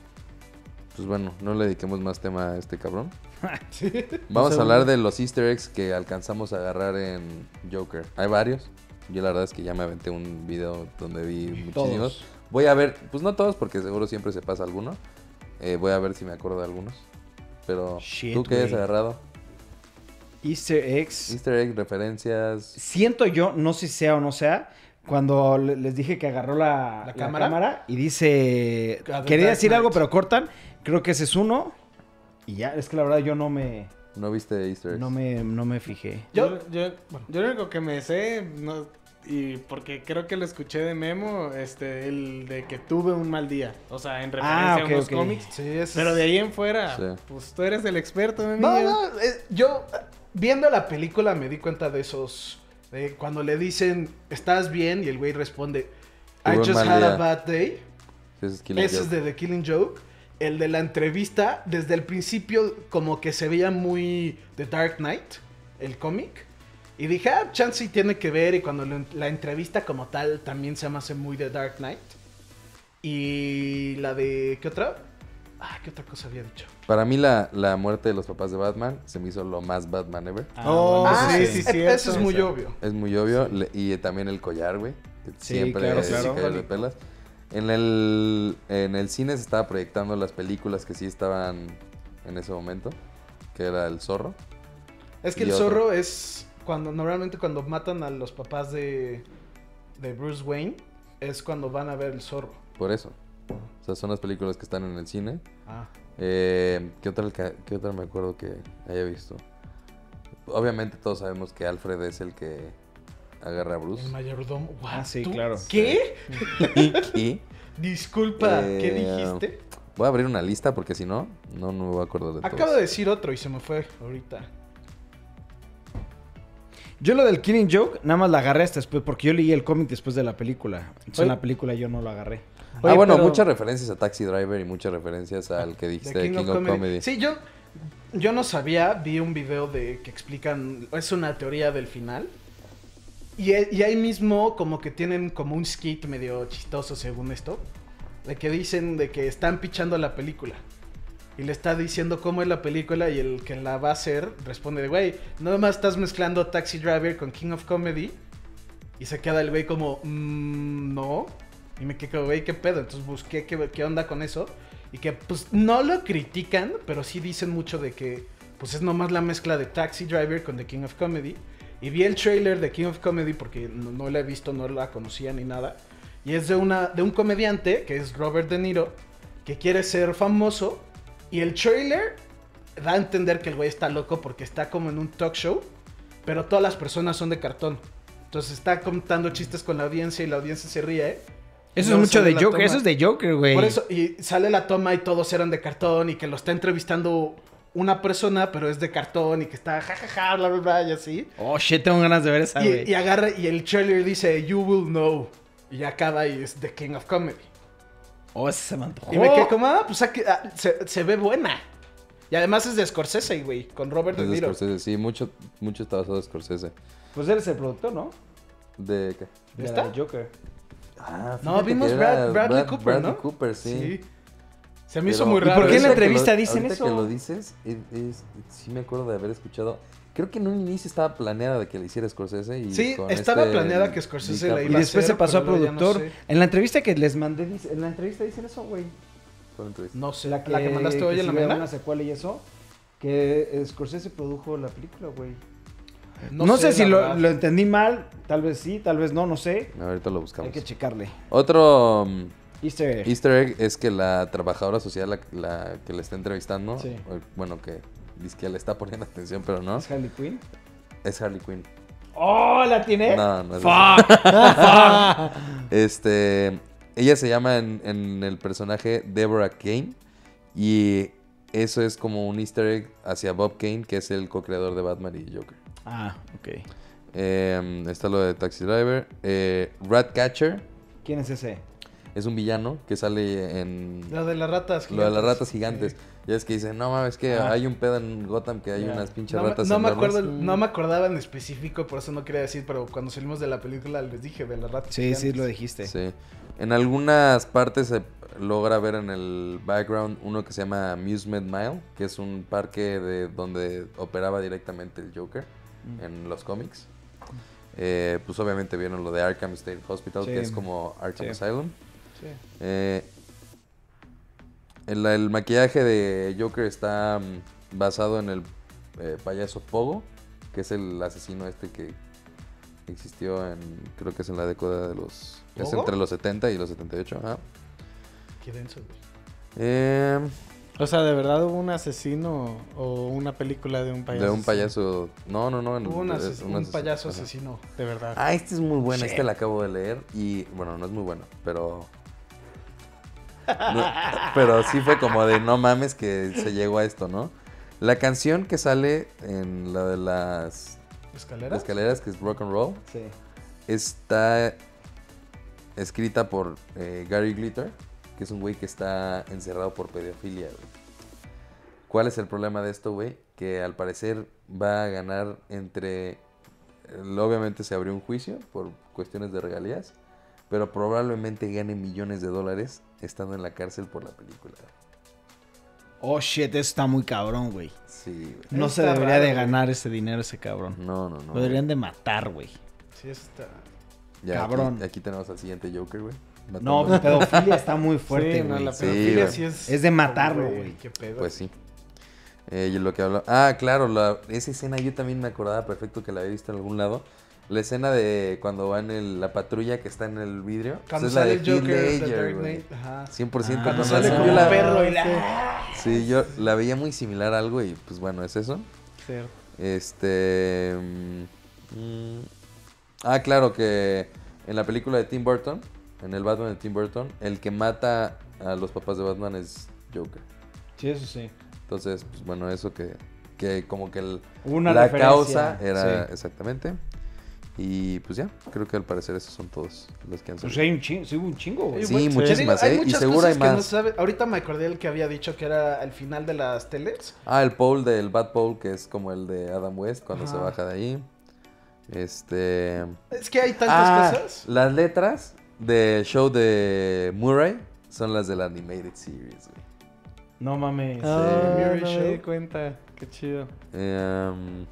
Pues bueno, no le dediquemos más tema a este cabrón. Sí. Vamos Un a hablar de los easter eggs que alcanzamos a agarrar en Joker. Hay varios. Yo la verdad es que ya me aventé un video donde vi muchísimos. Todos. Voy a ver, pues no todos porque seguro siempre se pasa alguno. Eh, voy a ver si me acuerdo de algunos. Pero Shit, tú qué has agarrado. Easter eggs. Easter egg, referencias. Siento yo, no sé si sea o no sea, cuando le- les dije que agarró la, ¿La la cámara? cámara? y dice... Quería decir algo, pero cortan. Creo que ese es uno. Y ya, es que la verdad yo no me... ¿No viste easter eggs? No me, no me fijé. Yo- Yo, yo, yo lo único que me sé, no- y porque creo que lo escuché de Memo, este, el de que tuve un mal día. O sea, en referencia Ah, a ok, unos ok. cómics. Sí, ese Pero de ahí en fuera, Sí. pues tú eres el experto, mi No, amigo. no, eh, yo eh, viendo la película me di cuenta de esos. de cuando le dicen, ¿estás bien? Y el güey responde, I just had a día. bad day. Ese es Killing Ese es de The Killing Joke. El de la entrevista, desde el principio, como que se veía muy The Dark Knight, el cómic. Y dije, ah, chance sí tiene que ver. Y cuando lo- la entrevista como tal también se me hace muy The Dark Knight. Y la de. ¿Qué otra? Ah, ¿qué otra cosa había dicho? Para mí la, la muerte de los papás de Batman se me hizo lo más Batman ever. Oh, bueno, ah, sí, sí, sí, sí, cierto. Eso es muy Eso. obvio. Es muy obvio. Le- y también el collar, güey. que Sí, siempre claro, sí claro. cae de pelas. En el, en el cine se estaba proyectando las películas que sí estaban en ese momento. Que era El Zorro. Es que el otro. zorro es cuando normalmente cuando matan a los papás de, de Bruce Wayne es cuando van a ver el zorro. Por eso. O sea, son las películas que están en el cine. Ah. Eh, ¿qué, otra, ¿Qué otra me acuerdo que haya visto? Obviamente todos sabemos que Alfred es el que agarra a Bruce. El mayordomo. Ah, sí, ¿Tú? claro. ¿Qué? y Disculpa, ¿qué Eh, dijiste? voy a abrir una lista porque si no, no, no me voy a acordar de Acabo todos. de decir otro y se me fue ahorita. Yo lo del Killing Joke, nada más la agarré hasta después, porque yo leí el cómic después de la película. Entonces en la película yo no lo agarré. ah, bueno, pero- muchas referencias a Taxi Driver y muchas referencias al que The dijiste de King, of Comedy. Sí, yo, yo no sabía, vi un video de que explican, es una teoría del final. Y, y ahí mismo como que tienen como un skit medio chistoso según esto. De que dicen de que están pichando la película. Y le está diciendo cómo es la película y el que la va a hacer responde de, güey, nada más estás mezclando Taxi Driver con King of Comedy. Y se queda el güey como, "Mm, no. Y me quedo, güey, ¿qué pedo? Entonces busqué qué, qué onda con eso. Y que pues no lo critican, pero sí dicen mucho de que pues es nomás la mezcla de Taxi Driver con The King of Comedy. Y vi el trailer de King of Comedy porque no, no la he visto, no la conocía ni nada. Y es de, una, de un comediante que es Robert De Niro, que quiere ser famoso. Y el trailer da a entender que el güey está loco porque está como en un talk show, pero todas las personas son de cartón. Entonces está contando chistes con la audiencia y la audiencia se ríe. Y Eso es mucho de Joker, toma. eso es de Joker, güey. Por eso, y sale la toma y todos eran de cartón y que lo está entrevistando una persona, pero es de cartón y que está jajaja, bla, bla, bla, y así. Oh, shit, tengo ganas de ver esa, güey. Y, y agarra, y el trailer dice, You will know. Y acaba y es The King of Comedy. Oh, ese se me antojó. Y me quedé como, ah, pues aquí, ah, se, se ve buena. Y además es de Scorsese, güey, con Robert De Es de Niro. Scorsese, sí, mucho, mucho está basado en Scorsese. Pues él es el productor, ¿no? ¿De qué? De ¿Esta? la Joker. Ah, No, fíjate vimos que era Brad- Bradley Cooper, Bradley ¿no? Cooper, sí. Se me hizo Pero- muy ¿y raro. por qué en la que entrevista dicen ahorita eso? que lo dices, es- es- sí me acuerdo de haber escuchado. Creo que en un inicio estaba planeada de que le hiciera Scorsese y Sí, con estaba este planeada que Scorsese la DiCaprio. Y iba a después hacer, se pasó a no productor. sé. En la entrevista que les mandé, dice- en la entrevista dicen eso, güey. ¿Cuál entrevista? No sé, La la que, mandaste hoy que en la mañana. una secuela y eso. Que Scorsese produjo la película, güey. No, No, sé, si la lo, entendí mal. Tal vez sí, tal vez no, no sé. Ahorita lo buscamos. Hay que checarle. Otro mm, Easter egg. easter egg es que la trabajadora social, la, la que le está entrevistando, Sí. bueno, que dice que le está poniendo atención, pero no, ¿Es Harley Quinn? es Harley Quinn. ¡Oh, la tiene! No, no es ¡Fuck! Este, ella se llama en, en el personaje Deborah Kane y eso es como un easter egg hacia Bob Kane, que es el co-creador de Batman y Joker. ah, ok. Eh, está lo de Taxi Driver. Eh, Ratcatcher ¿Quién es ese? es un villano que sale en Lo de las ratas lo de las gigantes. ratas gigantes. Ya es que dicen, no mames, que Ah. hay un pedo en Gotham que hay unas pinches No, ratas no me enormes". acuerdo, no me acordaba en específico, por eso no quería decir, pero cuando salimos de la película les dije de las ratas Sí, sí, lo dijiste. Sí. En algunas partes se logra ver en el background uno que se llama Amusement Mile, que es un parque de donde operaba directamente el Joker Mm. en los cómics. Eh, pues obviamente vieron lo de Arkham State Hospital, Sí. que es como Arkham Sí. Asylum. Sí. Eh, el, el maquillaje de Joker está mm, basado en el eh, payaso Pogo, que es el asesino este que existió en, creo que es en la década de los... Es entre los 70 y los 78, ajá. Qué denso, güey. Eh, O sea, ¿de verdad hubo un asesino o una película de un payaso? de un payaso... No, no, no. en- Hubo un, es ases- un un asesino, payaso ajá. asesino. De verdad. Ah, este es muy bueno, este la acabo de leer y bueno, no es muy bueno, pero... No, pero sí fue como de no mames que se llegó a esto, ¿no? La canción que sale en la de las ¿Escaleras? escaleras, que es Rock and Roll, Sí. está escrita por eh, Gary Glitter, que es un güey que está encerrado por pedofilia, güey. ¿Cuál es el problema de esto, güey? Que al parecer va a ganar entre... eh, Obviamente se abrió un juicio por cuestiones de regalías, pero probablemente gane millones de dólares estando en la cárcel por la película. Oh, shit, eso está muy cabrón, güey. Sí, güey. No Está se debería raro, de güey. ganar ese dinero ese cabrón. No, no, no. Lo deberían de matar, güey. Sí, está... Ya, aquí- cabrón. Aquí, tenemos al siguiente Joker, güey. No, Matando- pedofilia está muy fuerte, Sí, no, la Sí, pedofilia güey. sí es... Es de matarlo, güey. Qué pedo. Pues sí. Eh, y lo que habla... Ah, claro, la... esa escena yo también me acordaba perfecto que la había visto en algún lado. La escena de cuando va en la patrulla que está en el vidrio. Cuando es la de Joker de Ledger, Dark güey. Knight. Ajá. 100% Ah, cuando sale con la- perro y la... Sí, yo la veía muy similar a algo y pues bueno, es eso. Cierto. Este... mm, mm, ah, claro que en la película de Tim Burton, en el Batman de Tim Burton, el que mata a los papás de Batman es Joker. Sí, eso sí. Entonces, pues bueno, eso que, que como que el, Una la referencia, causa era sí. exactamente. Y pues ya, creo que al parecer esos son todos los que han Pues salido. hay un chingo, sí hubo un chingo. Sí, muchísimas, digo, ¿eh? Y seguro hay no más. sabe- Ahorita me acordé del que había dicho que era al final de las teles. Ah, el pole del Bad Pole, que es como el de Adam West cuando se baja de ahí. Este. Es que hay tantas Ah, cosas. las letras del show de Murray son las de la Animated Series, güey. No mames. Ah, Murray no me Show. di cuenta. Qué chido. Eh, um,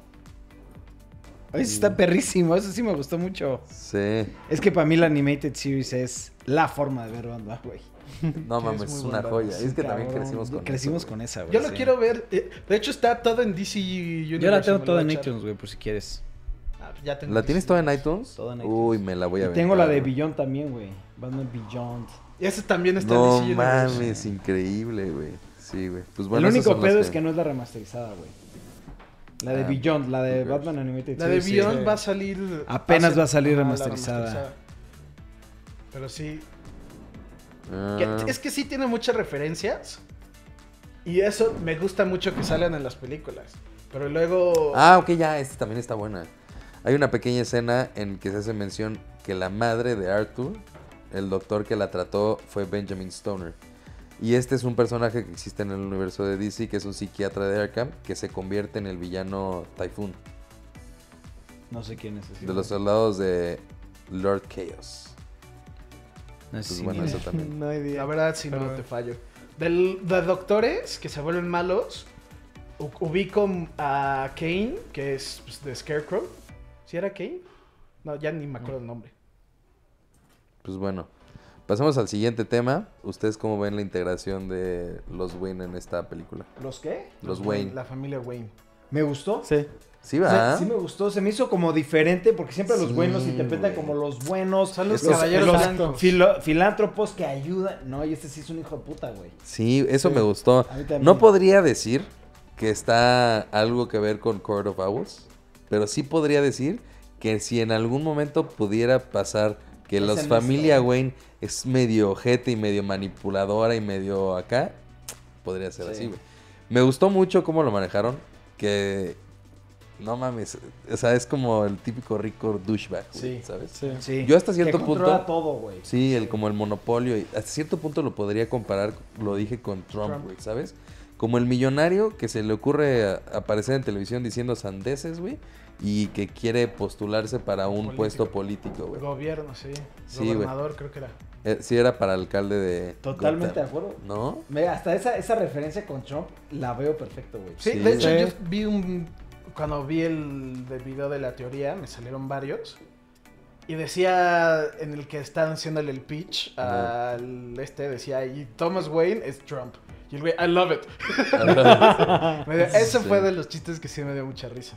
Sí está perrísimo, eso sí me gustó mucho. sí. Es que para mí la Animated Series es la forma de ver banda, güey. No mames, es una joya. es que también crecimos con Crecimos eso, con esa, güey. Yo lo sí. quiero ver. eh, De hecho, está todo en DC Universe. Yo la tengo toda en iTunes, güey, por si quieres. Ah, ya tengo ¿La tienes toda en iTunes? Toda en iTunes. Uy, me la voy a ver. tengo la de Beyond también, güey. Batman Beyond. Y ese también está No en DC Universe. mames, increíble, güey. Sí, güey. Pues el bueno, esas único pedo es que no es la remasterizada, güey. La de Ah, Beyond, la de. Batman Animated La de sí. Beyond Sí. va a salir. Apenas va a salir remasterizada. Pero sí. Ah, que- es que sí tiene muchas referencias. Y eso me gusta mucho que salgan en las películas. Pero luego. Ah, ok, ya, esta también está buena. Hay una pequeña escena en que se hace mención que la madre de Arthur el doctor que la trató fue Benjamin Stoner. Y este es un personaje que existe en el universo de DC, que es un psiquiatra de Arkham, que se convierte en el villano Typhoon, No sé quién es ese. de los soldados de Lord Chaos. No sé Pues si bueno, eso idea. también. No hay idea. La verdad, sí, no te fallo. Del, de doctores que se vuelven malos, ubico a Kane, que es pues, de Scarecrow. ¿Sí era Kane? No, ya ni me acuerdo el nombre. Pues bueno, pasemos al siguiente tema. ¿Ustedes cómo ven la integración de los Wayne en esta película? ¿Los qué? Los Wayne. La familia Wayne. ¿Me gustó? Sí. Sí, O va. sea, sí me gustó, se me hizo como diferente porque siempre los Sí, buenos se interpretan como los buenos, Son los caballeros los blancos. filo- filántropos que ayudan. No, y este sí es un hijo de puta, güey. Sí, eso Sí. me gustó. A mí también. No podría decir que está algo que ver con Court of Owls, pero sí podría decir que si en algún momento pudiera pasar que en familia. Wayne es medio ojete y medio manipuladora y medio acá, podría ser Sí. así, güey. Me gustó mucho cómo lo manejaron, que no mames, o sea, es como el típico rico douchebag, güey, Sí. ¿sabes? Sí. Sí. Yo hasta cierto que punto- todo, güey. Sí, el como el monopolio. Y hasta cierto punto lo podría comparar, lo dije con Trump, Trump. güey, ¿sabes? Como el millonario que se le ocurre aparecer en televisión diciendo sandeces, güey, y que quiere postularse para un Político. puesto político, güey. Gobierno, sí. Sí, güey. Gobernador, creo que era. Eh, sí, era para alcalde de. Totalmente de Gotham. acuerdo. ¿No? Ve, hasta esa, esa referencia con Trump la veo perfecto, güey. Sí, Sí, de hecho, yo vi un. Cuando vi el video de la teoría, me salieron varios. Y decía en el que estaban haciéndole el pitch al este, decía, y Thomas Wayne es Trump. Y el güey, I love it. Me dio- Ese Sí. fue de los chistes que sí me dio mucha risa.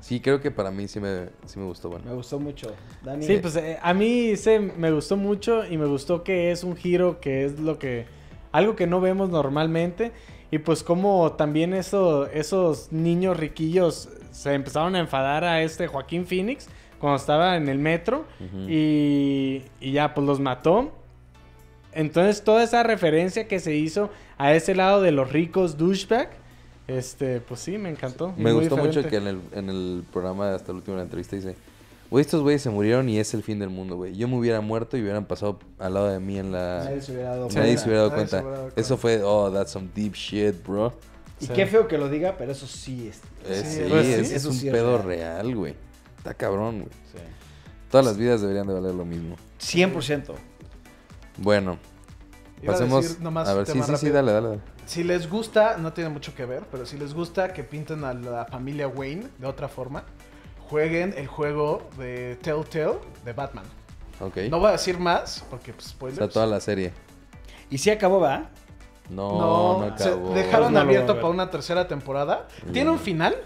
Sí, creo que para mí sí me, sí me gustó, Me bueno. gustó mucho. Dani, Sí, pues eh, a mí se me gustó mucho y me gustó que es un giro que es lo que algo que no vemos normalmente y pues como también eso esos niños riquillos se empezaron a enfadar a este Joaquín Phoenix cuando estaba en el metro y, y ya pues los mató. Entonces toda esa referencia que se hizo a ese lado de los ricos douchebag, este, pues sí, me encantó. Me gustó mucho que en el, en el programa, hasta el último de la entrevista, dice: Güey, estos güeyes se murieron y es el fin del mundo, güey. Yo me hubiera muerto y hubieran pasado al lado de mí en la. nadie se hubiera dado Nadie cuenta. se hubiera dado Nadie se cuenta. hubiera dado cuenta. Eso fue, oh, that's some deep shit, bro. Y Sí. qué feo que lo diga, pero eso sí es. Eh, Sí, sí, sí, es, un sí es pedo real. real, güey. Está cabrón, güey. Sí. Todas las vidas deberían de valer lo mismo. 100%. Bueno, Iba a pasemos. decir nomás a ver, sí, sí, sí, dale. dale. Si les gusta, no tiene mucho que ver, pero si les gusta que pinten a la familia Wayne de otra forma, jueguen el juego de Telltale de Batman. Ok. No voy a decir más, porque pues spoilers. sea, toda la serie. Y sí acabó, ¿va? No, no, acabó. dejaron no abierto para una tercera temporada. Tiene un final,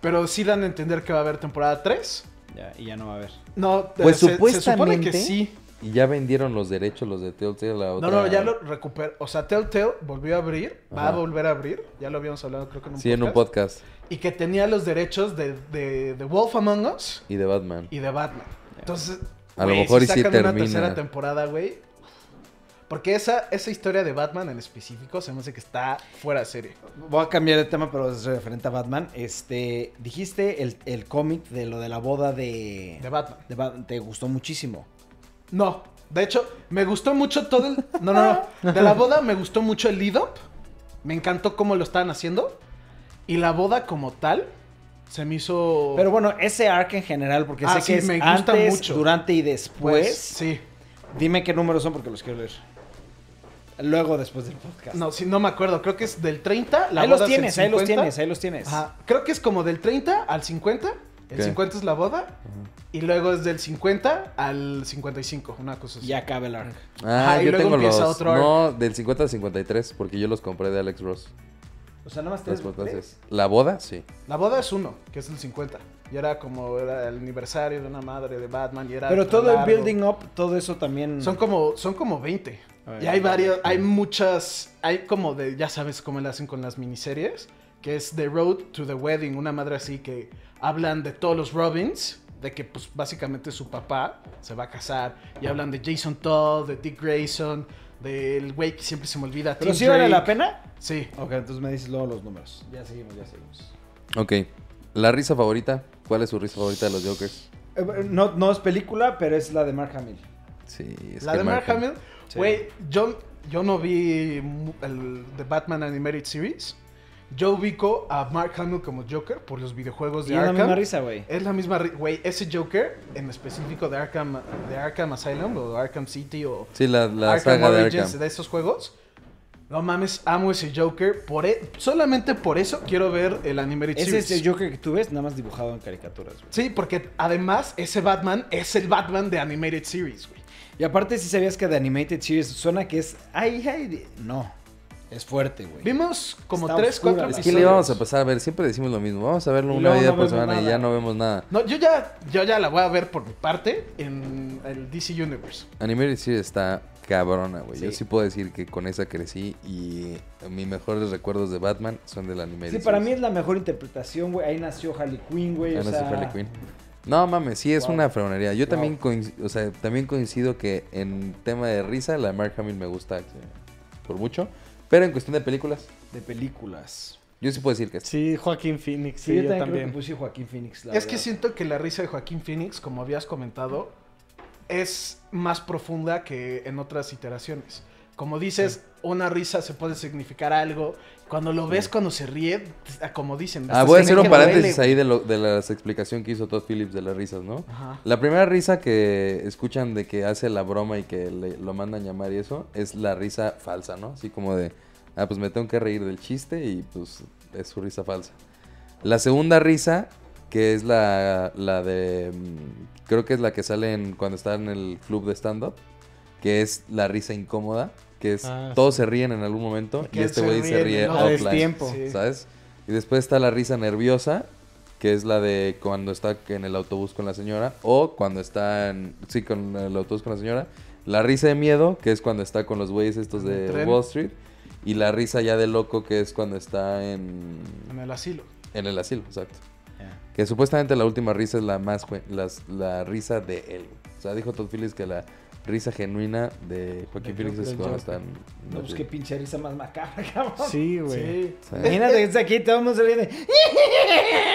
pero sí dan a entender que va a haber temporada 3. Ya, y ya no va a haber. No, Pues se, se supone supuestamente- que sí. Y ya vendieron los derechos, los de Telltale, la otra. No, no, ya lo recuperó. O sea, Telltale volvió a abrir, va a volver a abrir. Ya lo habíamos hablado, creo que en un Sí, podcast. en un podcast. Y que tenía los derechos de, de, de Wolf Among Us Y de Batman. y de Batman. Entonces, A lo mejor si y sí sacan una termina. tercera temporada, güey. Porque esa, esa historia de Batman en específico se me hace que está fuera de serie. Voy a cambiar de tema, pero es referente a Batman. Este, dijiste el, el cómic de lo de la boda de... De Batman. de Te gustó muchísimo. No, de hecho, me gustó mucho todo el... No, no, no. De la boda me gustó mucho el lead up. Me encantó cómo lo estaban haciendo. Y la boda como tal se me hizo... Pero bueno, ese arc en general, porque Ah, sé sí, que es me gusta antes, mucho. durante y después. pues, sí. Dime qué números son porque los quiero leer. Luego, después del podcast. No, sí, no me acuerdo. Creo que es del 30. La ahí boda los es el tienes, ahí los 50. tienes, ahí los tienes. Ajá. Creo que es como del 30 al 50. El Ok. 50 es la boda. Y luego es del 50 al 55. Una cosa así. Ya acaba el arc. Ah, Ajá, y yo luego tengo los. empieza otro No, del 50 al 53, porque yo los compré de Alex Ross. O sea, nada más tres. entonces. La boda, sí. La boda es uno, que es el 50. Y era como era el aniversario de una madre de Batman. Y era Pero todo el building up, todo eso también. Son como, son como 20. A ver. Y hay varios, hay muchas, hay como de, ya sabes cómo le hacen con las miniseries, que es The Road to the Wedding, una madre así que hablan de todos los Robins, de que pues básicamente su papá se va a casar, y hablan de Jason Todd, de Dick Grayson, del güey que siempre se me olvida. ¿Pero Tim sí vale Drake. la pena? Sí. Ok, entonces me dices luego los números. Ya seguimos, ya seguimos. Ok. La risa favorita. ¿Cuál es su risa favorita de los Jokers? Eh, No, no es película, pero es la de Mark Hamill. Sí, es La que de Mark Hamill, Sí. güey, yo, yo no vi el The Batman Animated Series. Yo ubico a Mark Hamill como Joker por los videojuegos Y de es la Arkham. misma risa, güey. Es la misma, ri- güey, ese Joker en específico de Arkham, de Arkham Asylum o Arkham City o Sí, la, la Arkham saga de Origins Arkham. de esos juegos. No mames, amo ese Joker. Por e- solamente por eso quiero ver el Animated Ese Series. es el Joker que tú ves, nada más dibujado en caricaturas, güey. Sí, porque además ese Batman es el Batman de Animated Series, güey. Y aparte, si sabías que de Animated Series suena que es. Ay, ay. de- No. Es fuerte, güey. Vimos como Está 3, oscura 4 la Es que le vamos a pasar a ver, siempre decimos lo mismo. Vamos a verlo Y una día no por semana y ya no vemos nada. No, yo ya, yo ya la voy a ver por mi parte en el DC Universe. Animated Series está cabrona, güey. Yo Sí. puedo decir que con esa crecí y mis mejores recuerdos de Batman son del Animated Sí, para mí es la mejor interpretación, güey. Ahí nació Harley Quinn, güey. Ah, o no sé, sea, Harley Quinn. No mames, sí es Wow. una fregonería. Yo Wow. también, coincido, o sea, también coincido que en tema de risa, la de Mark Hamill me gusta por mucho. Pero en cuestión de películas, De películas. yo sí puedo decir que sí. Sí, Joaquín Phoenix, Sí, sí, yo, yo también, también. creo que puse Joaquín Phoenix. la es que siento que la risa de Joaquín Phoenix, como habías comentado, es más profunda que en otras iteraciones. Como dices, una risa se puede significar algo. Cuando lo ves, cuando se ríe, como dicen. Ah, voy a hacer un paréntesis duele, ahí de, lo, de la explicación que hizo Todd Phillips de las risas, ¿no? Ajá. La primera risa que escuchan de que hace la broma y que le- lo mandan llamar y eso es la risa falsa, ¿no? Así como de, ah, pues me tengo que reír del chiste y pues es su risa falsa. La segunda risa, que es la, la de, mm, creo que es la que sale en- cuando está en el club de stand-up, que es la risa incómoda, que es, Ah, todos se ríen en algún momento y este güey se ríe A offline. Sí. ¿sabes? Y después está la risa nerviosa, que es la de cuando está en el autobús con la señora, o cuando está en, sí, con el autobús con la señora. La risa de miedo, que es cuando está con los güeyes estos de tren. Wall Street. Y la risa ya de loco, que es cuando está en, En el asilo. en el asilo, exacto. Ya. Que supuestamente la última risa es la más, las- la risa de él. O sea, dijo Todd Phillips que la risa genuina de Joaquín Phoenix es cuando están... No, pues qué pinche risa más macabra, cabrón. Sí, güey. Sí. Sí. Imagínate que está aquí, todo el mundo se de...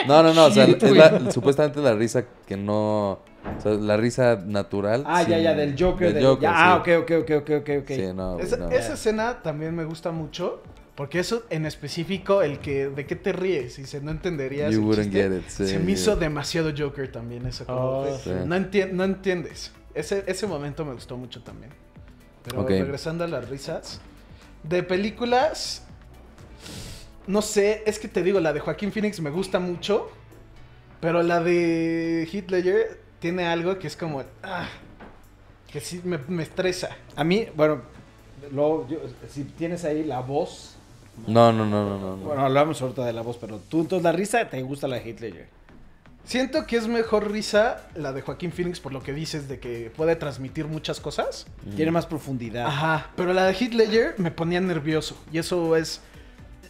No, no, no, o sea, es la- supuestamente la risa que no... O sea, la risa natural. Ah, ya, sin- ya, del Joker. del del- Joker, ya, Ah, sí. ok, ok, ok, ok, ok, ok. Sí, no, Esa, no. esa escena también me gusta mucho. Porque eso en específico, el que de qué te ríes y se no entenderías. You wouldn't chiste, get it, sí, se me hizo yeah. demasiado Joker también eso. como Oh, sí. no, enti- no entiendes. Ese, ese momento me gustó mucho también. Pero regresando a las risas. De películas. No sé, es que te digo, la de Joaquín Phoenix me gusta mucho. Pero la de Heath Ledger tiene algo que es como. ah, que sí me, me estresa. A mí, bueno, lo, yo- si tienes ahí la voz... No, no, no, no, no. no. Bueno, hablamos ahorita de la voz, pero tú entonces la risa te gusta la de Heath Ledger. Siento que es mejor risa la de Joaquín Phoenix por lo que dices de que puede transmitir muchas cosas. Mm. Tiene más profundidad. Ajá, pero la de Heath Ledger me ponía nervioso y eso es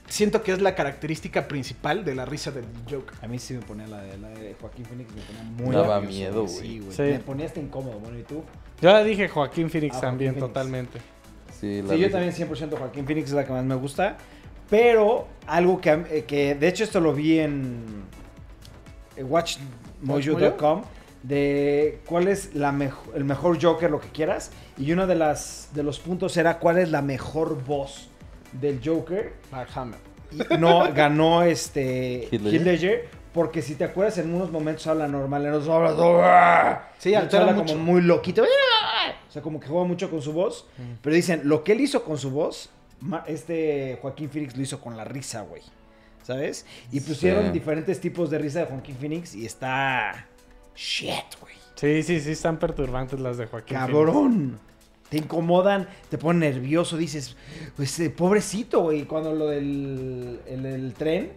siento que es la característica principal de la risa del Joker. A mí sí me ponía la de, la de Joaquín Phoenix, me ponía muy Daba nervioso, miedo, güey. Sí, güey. Sí. Me ponía hasta incómodo. Bueno, ¿y tú? Yo ya dije Joaquín Phoenix Ah, también, Joaquín Phoenix. totalmente. Sí, la Sí, yo también 100% Joaquín Phoenix es la que más me gusta. Pero algo que, eh, que de hecho esto lo vi en watchmojo.com de cuál es la mejo- el mejor Joker, lo que quieras. Y uno de, las, de los puntos era cuál es la mejor voz del Joker. Mark Hamill. Y no ganó este Heath Ledger. Ledger, porque si te acuerdas en unos momentos habla normal, en otros habla Sí, habla mucho. como muy loquito. O sea, como que juega mucho con su voz. Pero dicen, lo que él hizo con su voz, este Joaquín Phoenix lo hizo con la risa, güey. ¿Sabes? Y pusieron Sí. diferentes tipos de risa de Joaquín Phoenix y está... Shit, güey. Sí, sí, sí, están perturbantes las de Joaquín Phoenix. Cabrón. Te incomodan, te ponen nervioso, dices, pues eh, pobrecito, güey, cuando lo del el, el tren,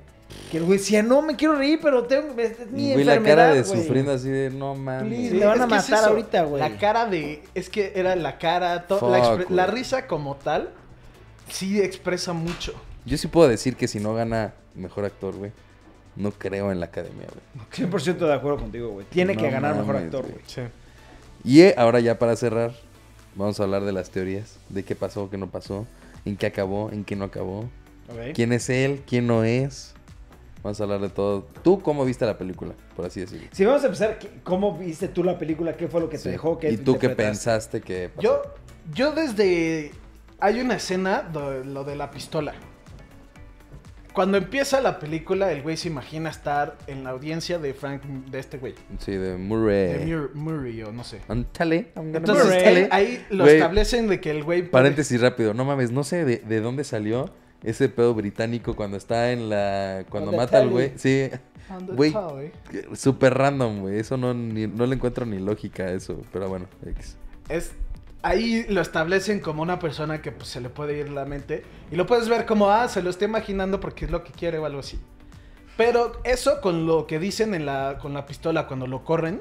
que el güey decía, no, me quiero reír, pero tengo, es, es mi güey, la cara de güey". sufriendo así de no mames. Please, me van a es matar ahorita, güey. La cara de. Es que era la cara. la, Fuck, la risa como tal. Sí expresa mucho. Yo sí puedo decir que si no gana mejor actor, güey, no creo en la academia, güey. 100% de acuerdo contigo, güey. Tiene No que ganar mejor actor, güey. Sí. Y eh, ahora ya para cerrar, vamos a hablar de las teorías, de qué pasó, qué no pasó, en qué acabó, en qué no acabó, Ok. quién es él, quién no es. Vamos a hablar de todo. ¿Tú cómo viste la película? Por así decirlo. Si vamos a empezar, ¿qué- ¿cómo viste tú la película? ¿Qué fue lo que te Sí. dejó? ¿Qué ¿Y tú qué pensaste que pasó? Yo, yo desde... Hay una escena, de lo de la pistola. Cuando empieza la película, el güey se imagina estar en la audiencia de Frank, de este güey. Sí, de Murray. De Mur- Murray o no sé. Ándale, Entonces Murray. él- ahí lo Güey, establecen de que el güey... puede- Paréntesis rápido. No mames, no sé de, de dónde salió ese pedo británico cuando está en la... Cuando mata al güey. Sí, Güey. súper random, güey. Eso no, ni- no le encuentro ni lógica a eso. Pero bueno, X. Es, ahí lo establecen como una persona que pues, se le puede ir la mente. Y lo puedes ver como, ah, se lo está imaginando porque es lo que quiere o algo así. Pero eso con lo que dicen en la, con la pistola cuando lo corren,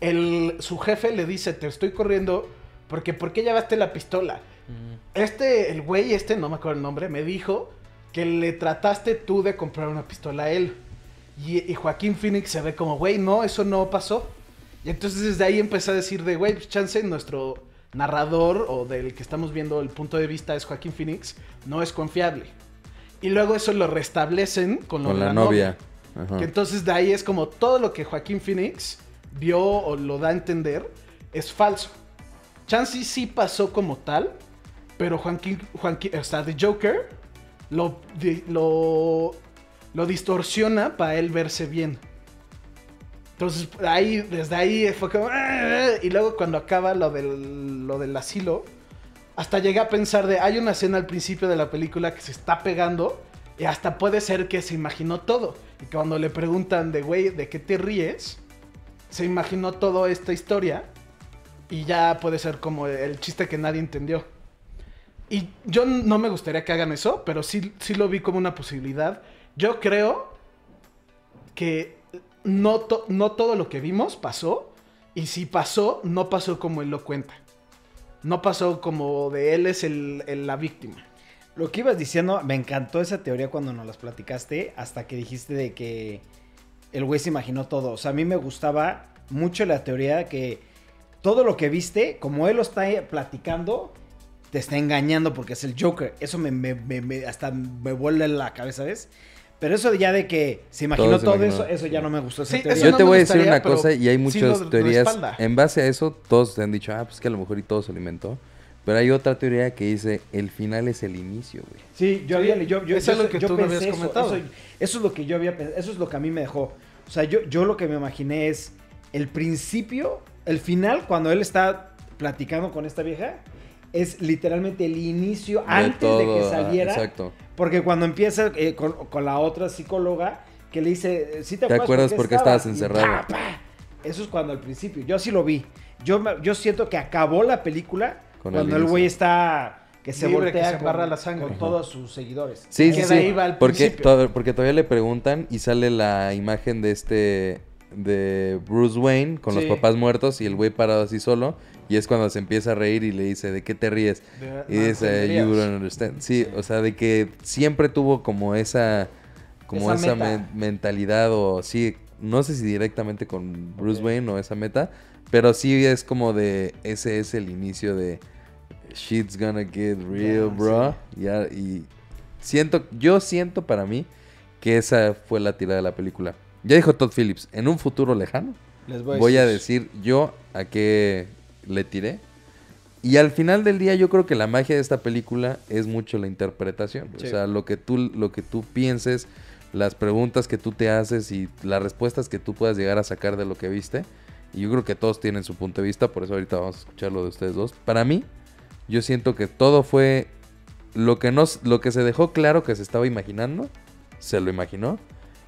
el, su jefe le dice, te estoy corriendo porque ¿por qué llevaste la pistola? Este, el güey este, no me acuerdo el nombre, me dijo que le trataste tú de comprar una pistola a él. Y, y Joaquín Phoenix se ve como, güey, no, eso no pasó. Y entonces desde ahí empecé a decir de, güey, pues chance nuestro narrador o del que estamos viendo el punto de vista es Joaquín Phoenix, no es confiable. Y luego eso lo restablecen con, lo Con de la novia. Ajá. que entonces de ahí es como todo lo que Joaquín Phoenix vio o lo da a entender es falso. Chansey sí pasó como tal, pero Joaquín, Joaquín o sea, The Joker lo, lo, lo distorsiona para él verse bien. Entonces, ahí, desde ahí fue como... "Ah", Y luego cuando acaba lo del, lo del asilo, hasta llegué a pensar de... Hay una escena al principio de la película que se está pegando y hasta puede ser que se imaginó todo. Y cuando le preguntan de, güey, ¿de qué te ríes? Se imaginó toda esta historia y ya puede ser como el chiste que nadie entendió. Y yo no me gustaría que hagan eso, pero sí, sí lo vi como una posibilidad. Yo creo que no, no todo lo que vimos pasó. Y si pasó, no pasó como él lo cuenta. No pasó como de él es el- la víctima. Lo que ibas diciendo, me encantó esa teoría cuando nos las platicaste, hasta que dijiste de que el güey se imaginó todo. O sea, a mí me gustaba mucho la teoría de que todo lo que viste, como él lo está platicando, te está engañando porque es el Joker. Eso me, me- me- me- hasta me vuelve la cabeza, ¿ves? Pero eso ya de que se imaginó Todo se todo, imaginó. eso, eso ya no me gustó. Esa Sí, teoría. eso Yo no te voy a decir una cosa y hay muchas teorías. En base a eso, todos te han dicho, ah, pues que a lo mejor y todo se lo inventó. Pero hay otra teoría que dice, el final es el inicio, güey. Sí, yo había, yo, yo, eso es lo que yo tú me pensé habías eso, comentado. Eso, eso es lo que yo había pensado, eso es lo que a mí me dejó. O sea, yo, yo lo que me imaginé es el principio, el final, cuando él está platicando con esta vieja, es literalmente el inicio antes de que saliera. Exacto. Porque cuando empieza eh, con, con la otra psicóloga, que le dice, ¿sí te, ¿Te acuerdas por qué estabas encerrado? Eso es cuando al principio, yo así lo vi. Yo, yo siento que acabó la película Con cuando el güey está... Que se Libre, que voltea se con, embarra la sangre. con todos sus seguidores. Sí, Que sí, sí. ahí va al porque, principio. to- porque todavía le preguntan y sale la imagen de este de Bruce Wayne con Sí. los papás muertos y el güey parado así solo y es cuando se empieza a reír y le dice de qué te ríes y dice you don't understand sí, o sea de que siempre tuvo como esa como Esa mentalidad o sí no sé si directamente con Bruce Wayne o esa meta pero sí es como de ese es el inicio de shit's gonna get real bro ya y siento yo siento para mí que esa fue la tirada de la película. Ya dijo Todd Phillips en un futuro lejano Les voy a decir yo a qué le tiré. Y al final del día yo creo que la magia de esta película es mucho la interpretación. Sí. O sea, lo que, tú, lo que tú pienses, las preguntas que tú te haces y las respuestas que tú puedas llegar a sacar de lo que viste. Y yo creo que todos tienen su punto de vista, por eso ahorita vamos a escuchar lo de ustedes dos. Para mí, yo siento que todo fue lo que, nos, lo que se dejó claro que se estaba imaginando, se lo imaginó.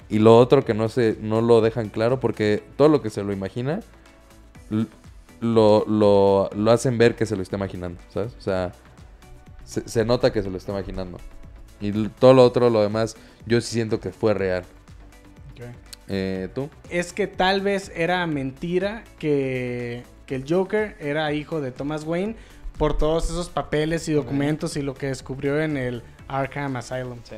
Y lo otro que no, se, no lo dejan claro, porque todo lo que se lo imagina, lo, lo, lo hacen ver que se lo está imaginando, ¿sabes? O sea, se, se nota que se lo está imaginando. Y todo lo otro, lo demás, yo sí siento que fue real. Eh, ¿Tú? Es que tal vez era mentira que, que el Joker era hijo de Thomas Wayne por todos esos papeles y documentos y lo que descubrió en el Arkham Asylum. Sí.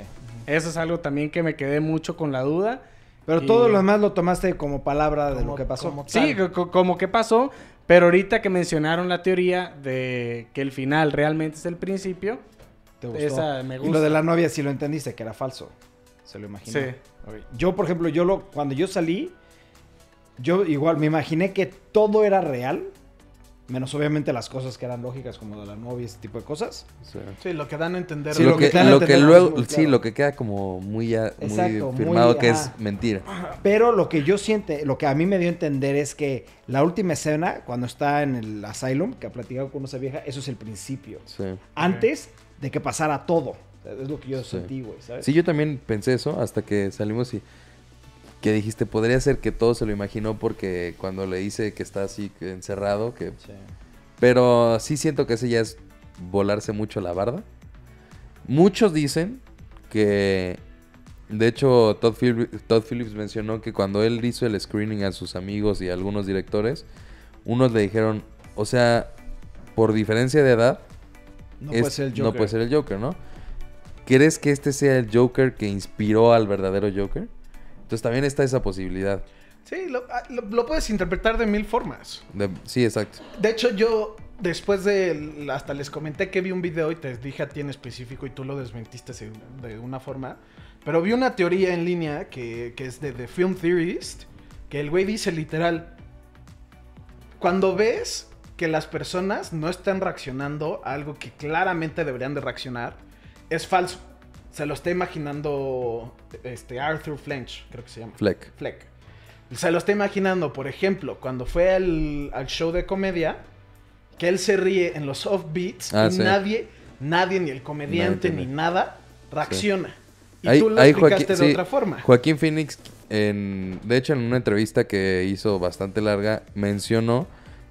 Eso es algo también que me quedé mucho con la duda. Pero Y- todo lo demás lo tomaste como palabra de lo que pasó. como Sí, como que pasó, pero ahorita que mencionaron la teoría de que el final realmente es el principio, ¿Te gustó? esa me Y gusta. lo de la novia sí lo entendiste, que era falso. se lo imaginó. Sí. Yo, por ejemplo, yo lo, cuando yo salí, yo igual me imaginé que todo era real, menos obviamente las cosas que eran lógicas, como de la novia y ese tipo de cosas. Sí. Sí, lo que dan a entender. Sí, lo lo, que que, lo luego, sí, claro. lo que queda como muy, ya- muy Exacto, muy- firmado que es mentira. Pero lo que yo siente, lo que a mí me dio a entender es que la última escena, cuando está en el asylum, que ha platicado con esa vieja, eso es el principio. Sí. Antes de que pasara todo. Es lo que yo Sí. sentí, güey, ¿sabes? Sí, yo también pensé eso hasta que salimos y que dijiste, podría ser que todo se lo imaginó porque cuando le dice que está así encerrado, que Sí. pero sí siento que ese ya es volarse mucho la barda. Muchos dicen que de hecho Todd, Phil- Todd Phillips mencionó que cuando él hizo el screening a sus amigos y a algunos directores, unos le dijeron, o sea, por diferencia de edad, No es- puede ser el Joker. no puede ser el Joker, ¿no? ¿Crees que este sea el Joker que inspiró al verdadero Joker? Entonces también está esa posibilidad. Sí, lo, ah, lo- lo puedes interpretar de mil formas. de- sí, exacto. De hecho, yo después de. Hasta les comenté que vi un video y te dije a ti en específico y tú lo desmentiste de una forma. Pero vi una teoría en línea que, que es de The Film Theorist. Que el güey dice literal. Cuando ves que las personas no están reaccionando a algo que claramente deberían de reaccionar, es falso. Se lo está imaginando este Arthur Flench, creo que se llama. Fleck. Fleck. Se lo está imaginando, por ejemplo, cuando fue al, al show de comedia, que él se ríe en los offbeats Ah, y sí. nadie, nadie, ni el comediante, Nadie ni nada, reacciona. Y Ahí- tú lo ahí explicaste Joaquín- de sí, otra forma. Joaquín Phoenix, en, de hecho, en una entrevista que hizo bastante larga, mencionó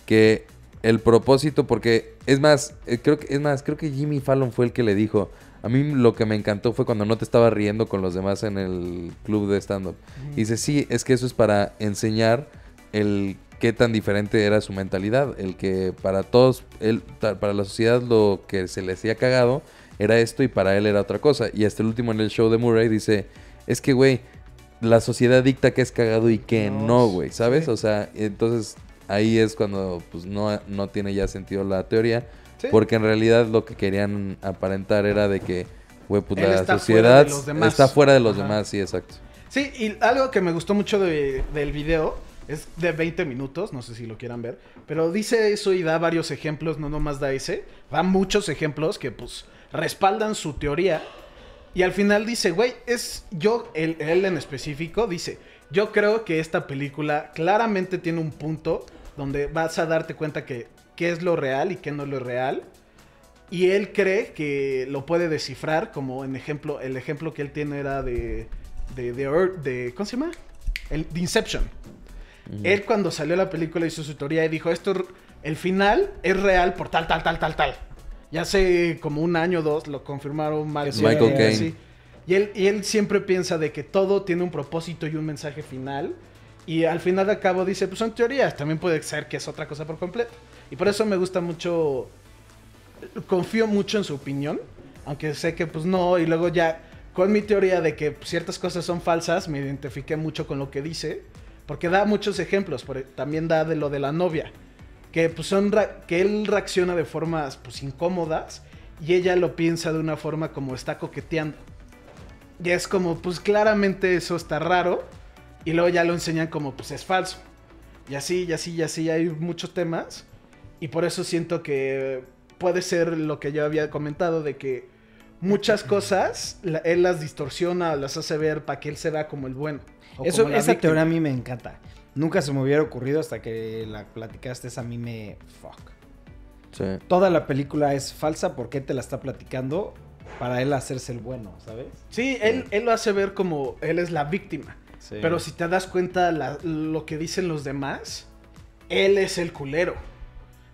que el propósito, porque es más, eh, creo que es más, creo que Jimmy Fallon fue el que le dijo. A mí lo que me encantó fue cuando no te estaba riendo con los demás en el club de stand-up. Y dice, sí, es que eso es para enseñar el qué tan diferente era su mentalidad. El que para todos, él, para la sociedad lo que se le hacía cagado era esto y para él era otra cosa. Y hasta el último en el show de Murray dice, es que, güey, la sociedad dicta que es cagado y que No, no, güey, ¿sabes? sí. O sea, entonces ahí es cuando pues no, no tiene ya sentido la teoría. Sí. Porque en realidad lo que querían aparentar era de que, güey, pues Él la está sociedad de los demás. está fuera de los Ajá. demás, sí, exacto. Sí, y algo que me gustó mucho de- del video es de 20 minutos, no sé si lo quieran ver, pero dice eso y da varios ejemplos, no nomás da ese, da muchos ejemplos que pues respaldan su teoría. Y al final dice, güey, es yo, él, él en específico, dice, yo creo que esta película claramente tiene un punto donde vas a darte cuenta que qué es lo real y qué no es lo real. Y él cree que lo puede descifrar, como en ejemplo, el ejemplo que él tiene era de, de, de, Earth- de- ¿cómo se llama? El, de Inception. Él cuando salió la película hizo su teoría y dijo, esto, el final es real por tal, tal, tal, tal, tal. Ya hace como un año o dos lo confirmaron mal- Michael Caine. Y él, y él siempre piensa de que todo tiene un propósito y un mensaje final. Y al final de cabo dice, pues son teorías, también puede ser que es otra cosa por completo. Y por eso me gusta mucho, confío mucho en su opinión, aunque sé que pues no, y luego ya con mi teoría de que ciertas cosas son falsas, me identifiqué mucho con lo que dice, porque da muchos ejemplos, por- también da de lo de la novia, que pues son, que él reacciona de formas pues incómodas y ella lo piensa de una forma como está coqueteando. Y es como, pues claramente eso está raro. Y luego ya lo enseñan como, pues es falso. Y así, y así, y así, hay muchos temas. Y por eso siento que puede ser lo que yo había comentado, de que muchas cosas la- él las distorsiona, las hace ver para que él se vea como el bueno. o Eso, como esa víctima. teoría a mí me encanta. Nunca se me hubiera ocurrido hasta que la platicaste. Esa a mí me. Fuck. Sí. Toda la película es falsa porque te la está platicando para él hacerse el bueno, ¿sabes? Sí, él, él lo hace ver como él es la víctima. Sí. Pero si te das cuenta la- lo que dicen los demás, él es el culero.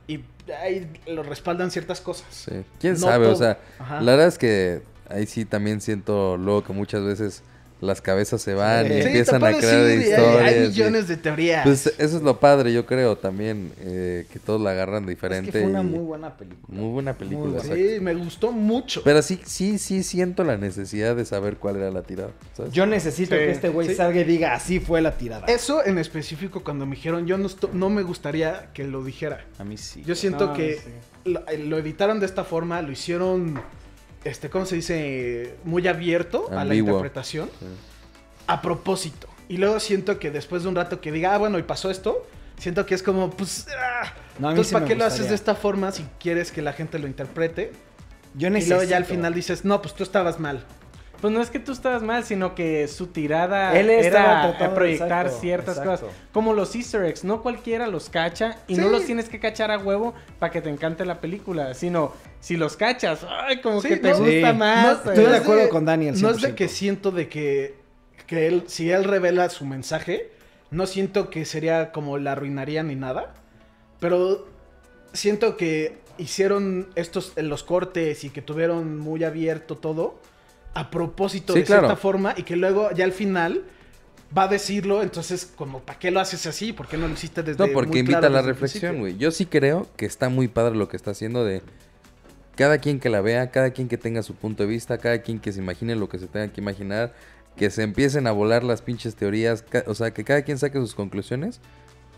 Y ahí lo respaldan ciertas cosas. Sí. ¿Quién No sabe? O sea, Ajá. la verdad es que ahí sí también siento luego que muchas veces las cabezas se van y Sí, Sí, empiezan a crear hay- historias. Hay, y- millones de teorías. Pues eso es lo padre, yo creo también, eh, que todos la agarran diferente. Es que fue una y- muy buena película. muy buena película. buena. exacto. sí, me gustó mucho. Pero sí, sí, sí siento la necesidad de saber cuál era la tirada. ¿sabes? Yo necesito Sí, que este güey sí. salga y diga así fue la tirada. Eso en específico cuando me dijeron, yo no, no me gustaría que lo dijera. A mí sí. Yo siento que sí. lo, lo editaron de esta forma, lo hicieron este, ¿cómo se dice? Muy abierto a la interpretación Sí. a propósito. Y luego siento que después de un rato que diga, ah, bueno, y pasó esto, siento que es como, pues, ah, No, entonces, sí ¿para qué lo haces de esta forma si quieres que la gente lo interprete? Yo Y necesito. luego ya al final dices, no, pues tú estabas mal. Pues no es que tú estabas mal, sino que su tirada Él era tratando- a proyectar exacto, ciertas exacto. cosas. Como los easter eggs, no cualquiera los cacha y no los tienes que cachar a huevo para que te encante la película, sino si los cachas, ay, como Sí, que te no, gusta Sí. más. No, estoy de acuerdo con Dani al No es de 100%. que siento de que, que él, si él revela su mensaje, no siento que sería como la arruinaría ni nada. Pero siento que hicieron estos los cortes y que tuvieron muy abierto todo a propósito Sí, de claro. cierta forma y que luego ya al final va a decirlo, entonces como ¿para qué lo haces así? ¿Por qué no lo hiciste desde No, porque muy invita claro a la reflexión, güey. Yo sí creo que está muy padre lo que está haciendo de cada quien que la vea, cada quien que tenga su punto de vista, cada quien que se imagine lo que se tenga que imaginar, que se empiecen a volar las pinches teorías, o sea, que cada quien saque sus conclusiones.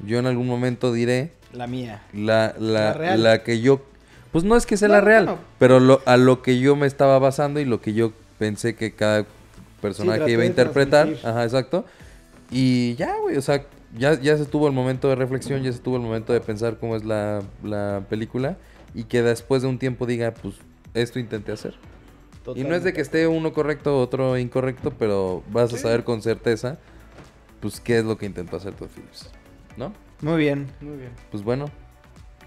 Yo en algún momento diré La mía. la, la, La real. la que yo... Pues no es que sea No, la real, no. pero lo, a lo que yo me estaba basando y lo que yo pensé que cada personaje traté iba a interpretar. Ajá, exacto. Y ya, güey, o sea, ya, ya se tuvo el momento de reflexión, ya se tuvo el momento de pensar cómo es la, la película y que después de un tiempo diga, pues esto intenté hacer. Y no es de que esté uno correcto, otro incorrecto, pero vas a Sí. saber con certeza, pues qué es lo que intentó hacer Todd Phillips. ¿No? Muy bien. Muy bien. Pues bueno,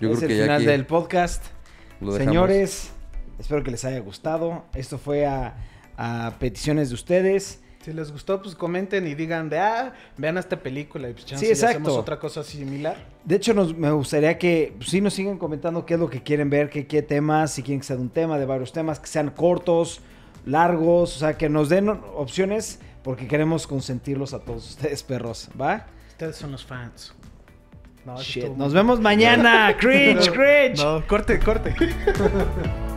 yo es creo el que ya final aquí del podcast. Señores, espero que les haya gustado. Esto fue a, a peticiones de ustedes. Si les gustó, pues comenten y digan de, ah, vean esta película y pues chance Sí, exacto. hacemos otra cosa similar. De hecho, nos, me gustaría que pues, sí nos sigan comentando qué es lo que quieren ver, qué, qué temas, si quieren que sea de un tema, de varios temas, que sean cortos, largos, o sea, que nos den opciones porque queremos consentirlos a todos ustedes, perros, ¿va? Ustedes son los fans. No, Shit, nos vemos mañana. cringe, cringe. No, corte, corte.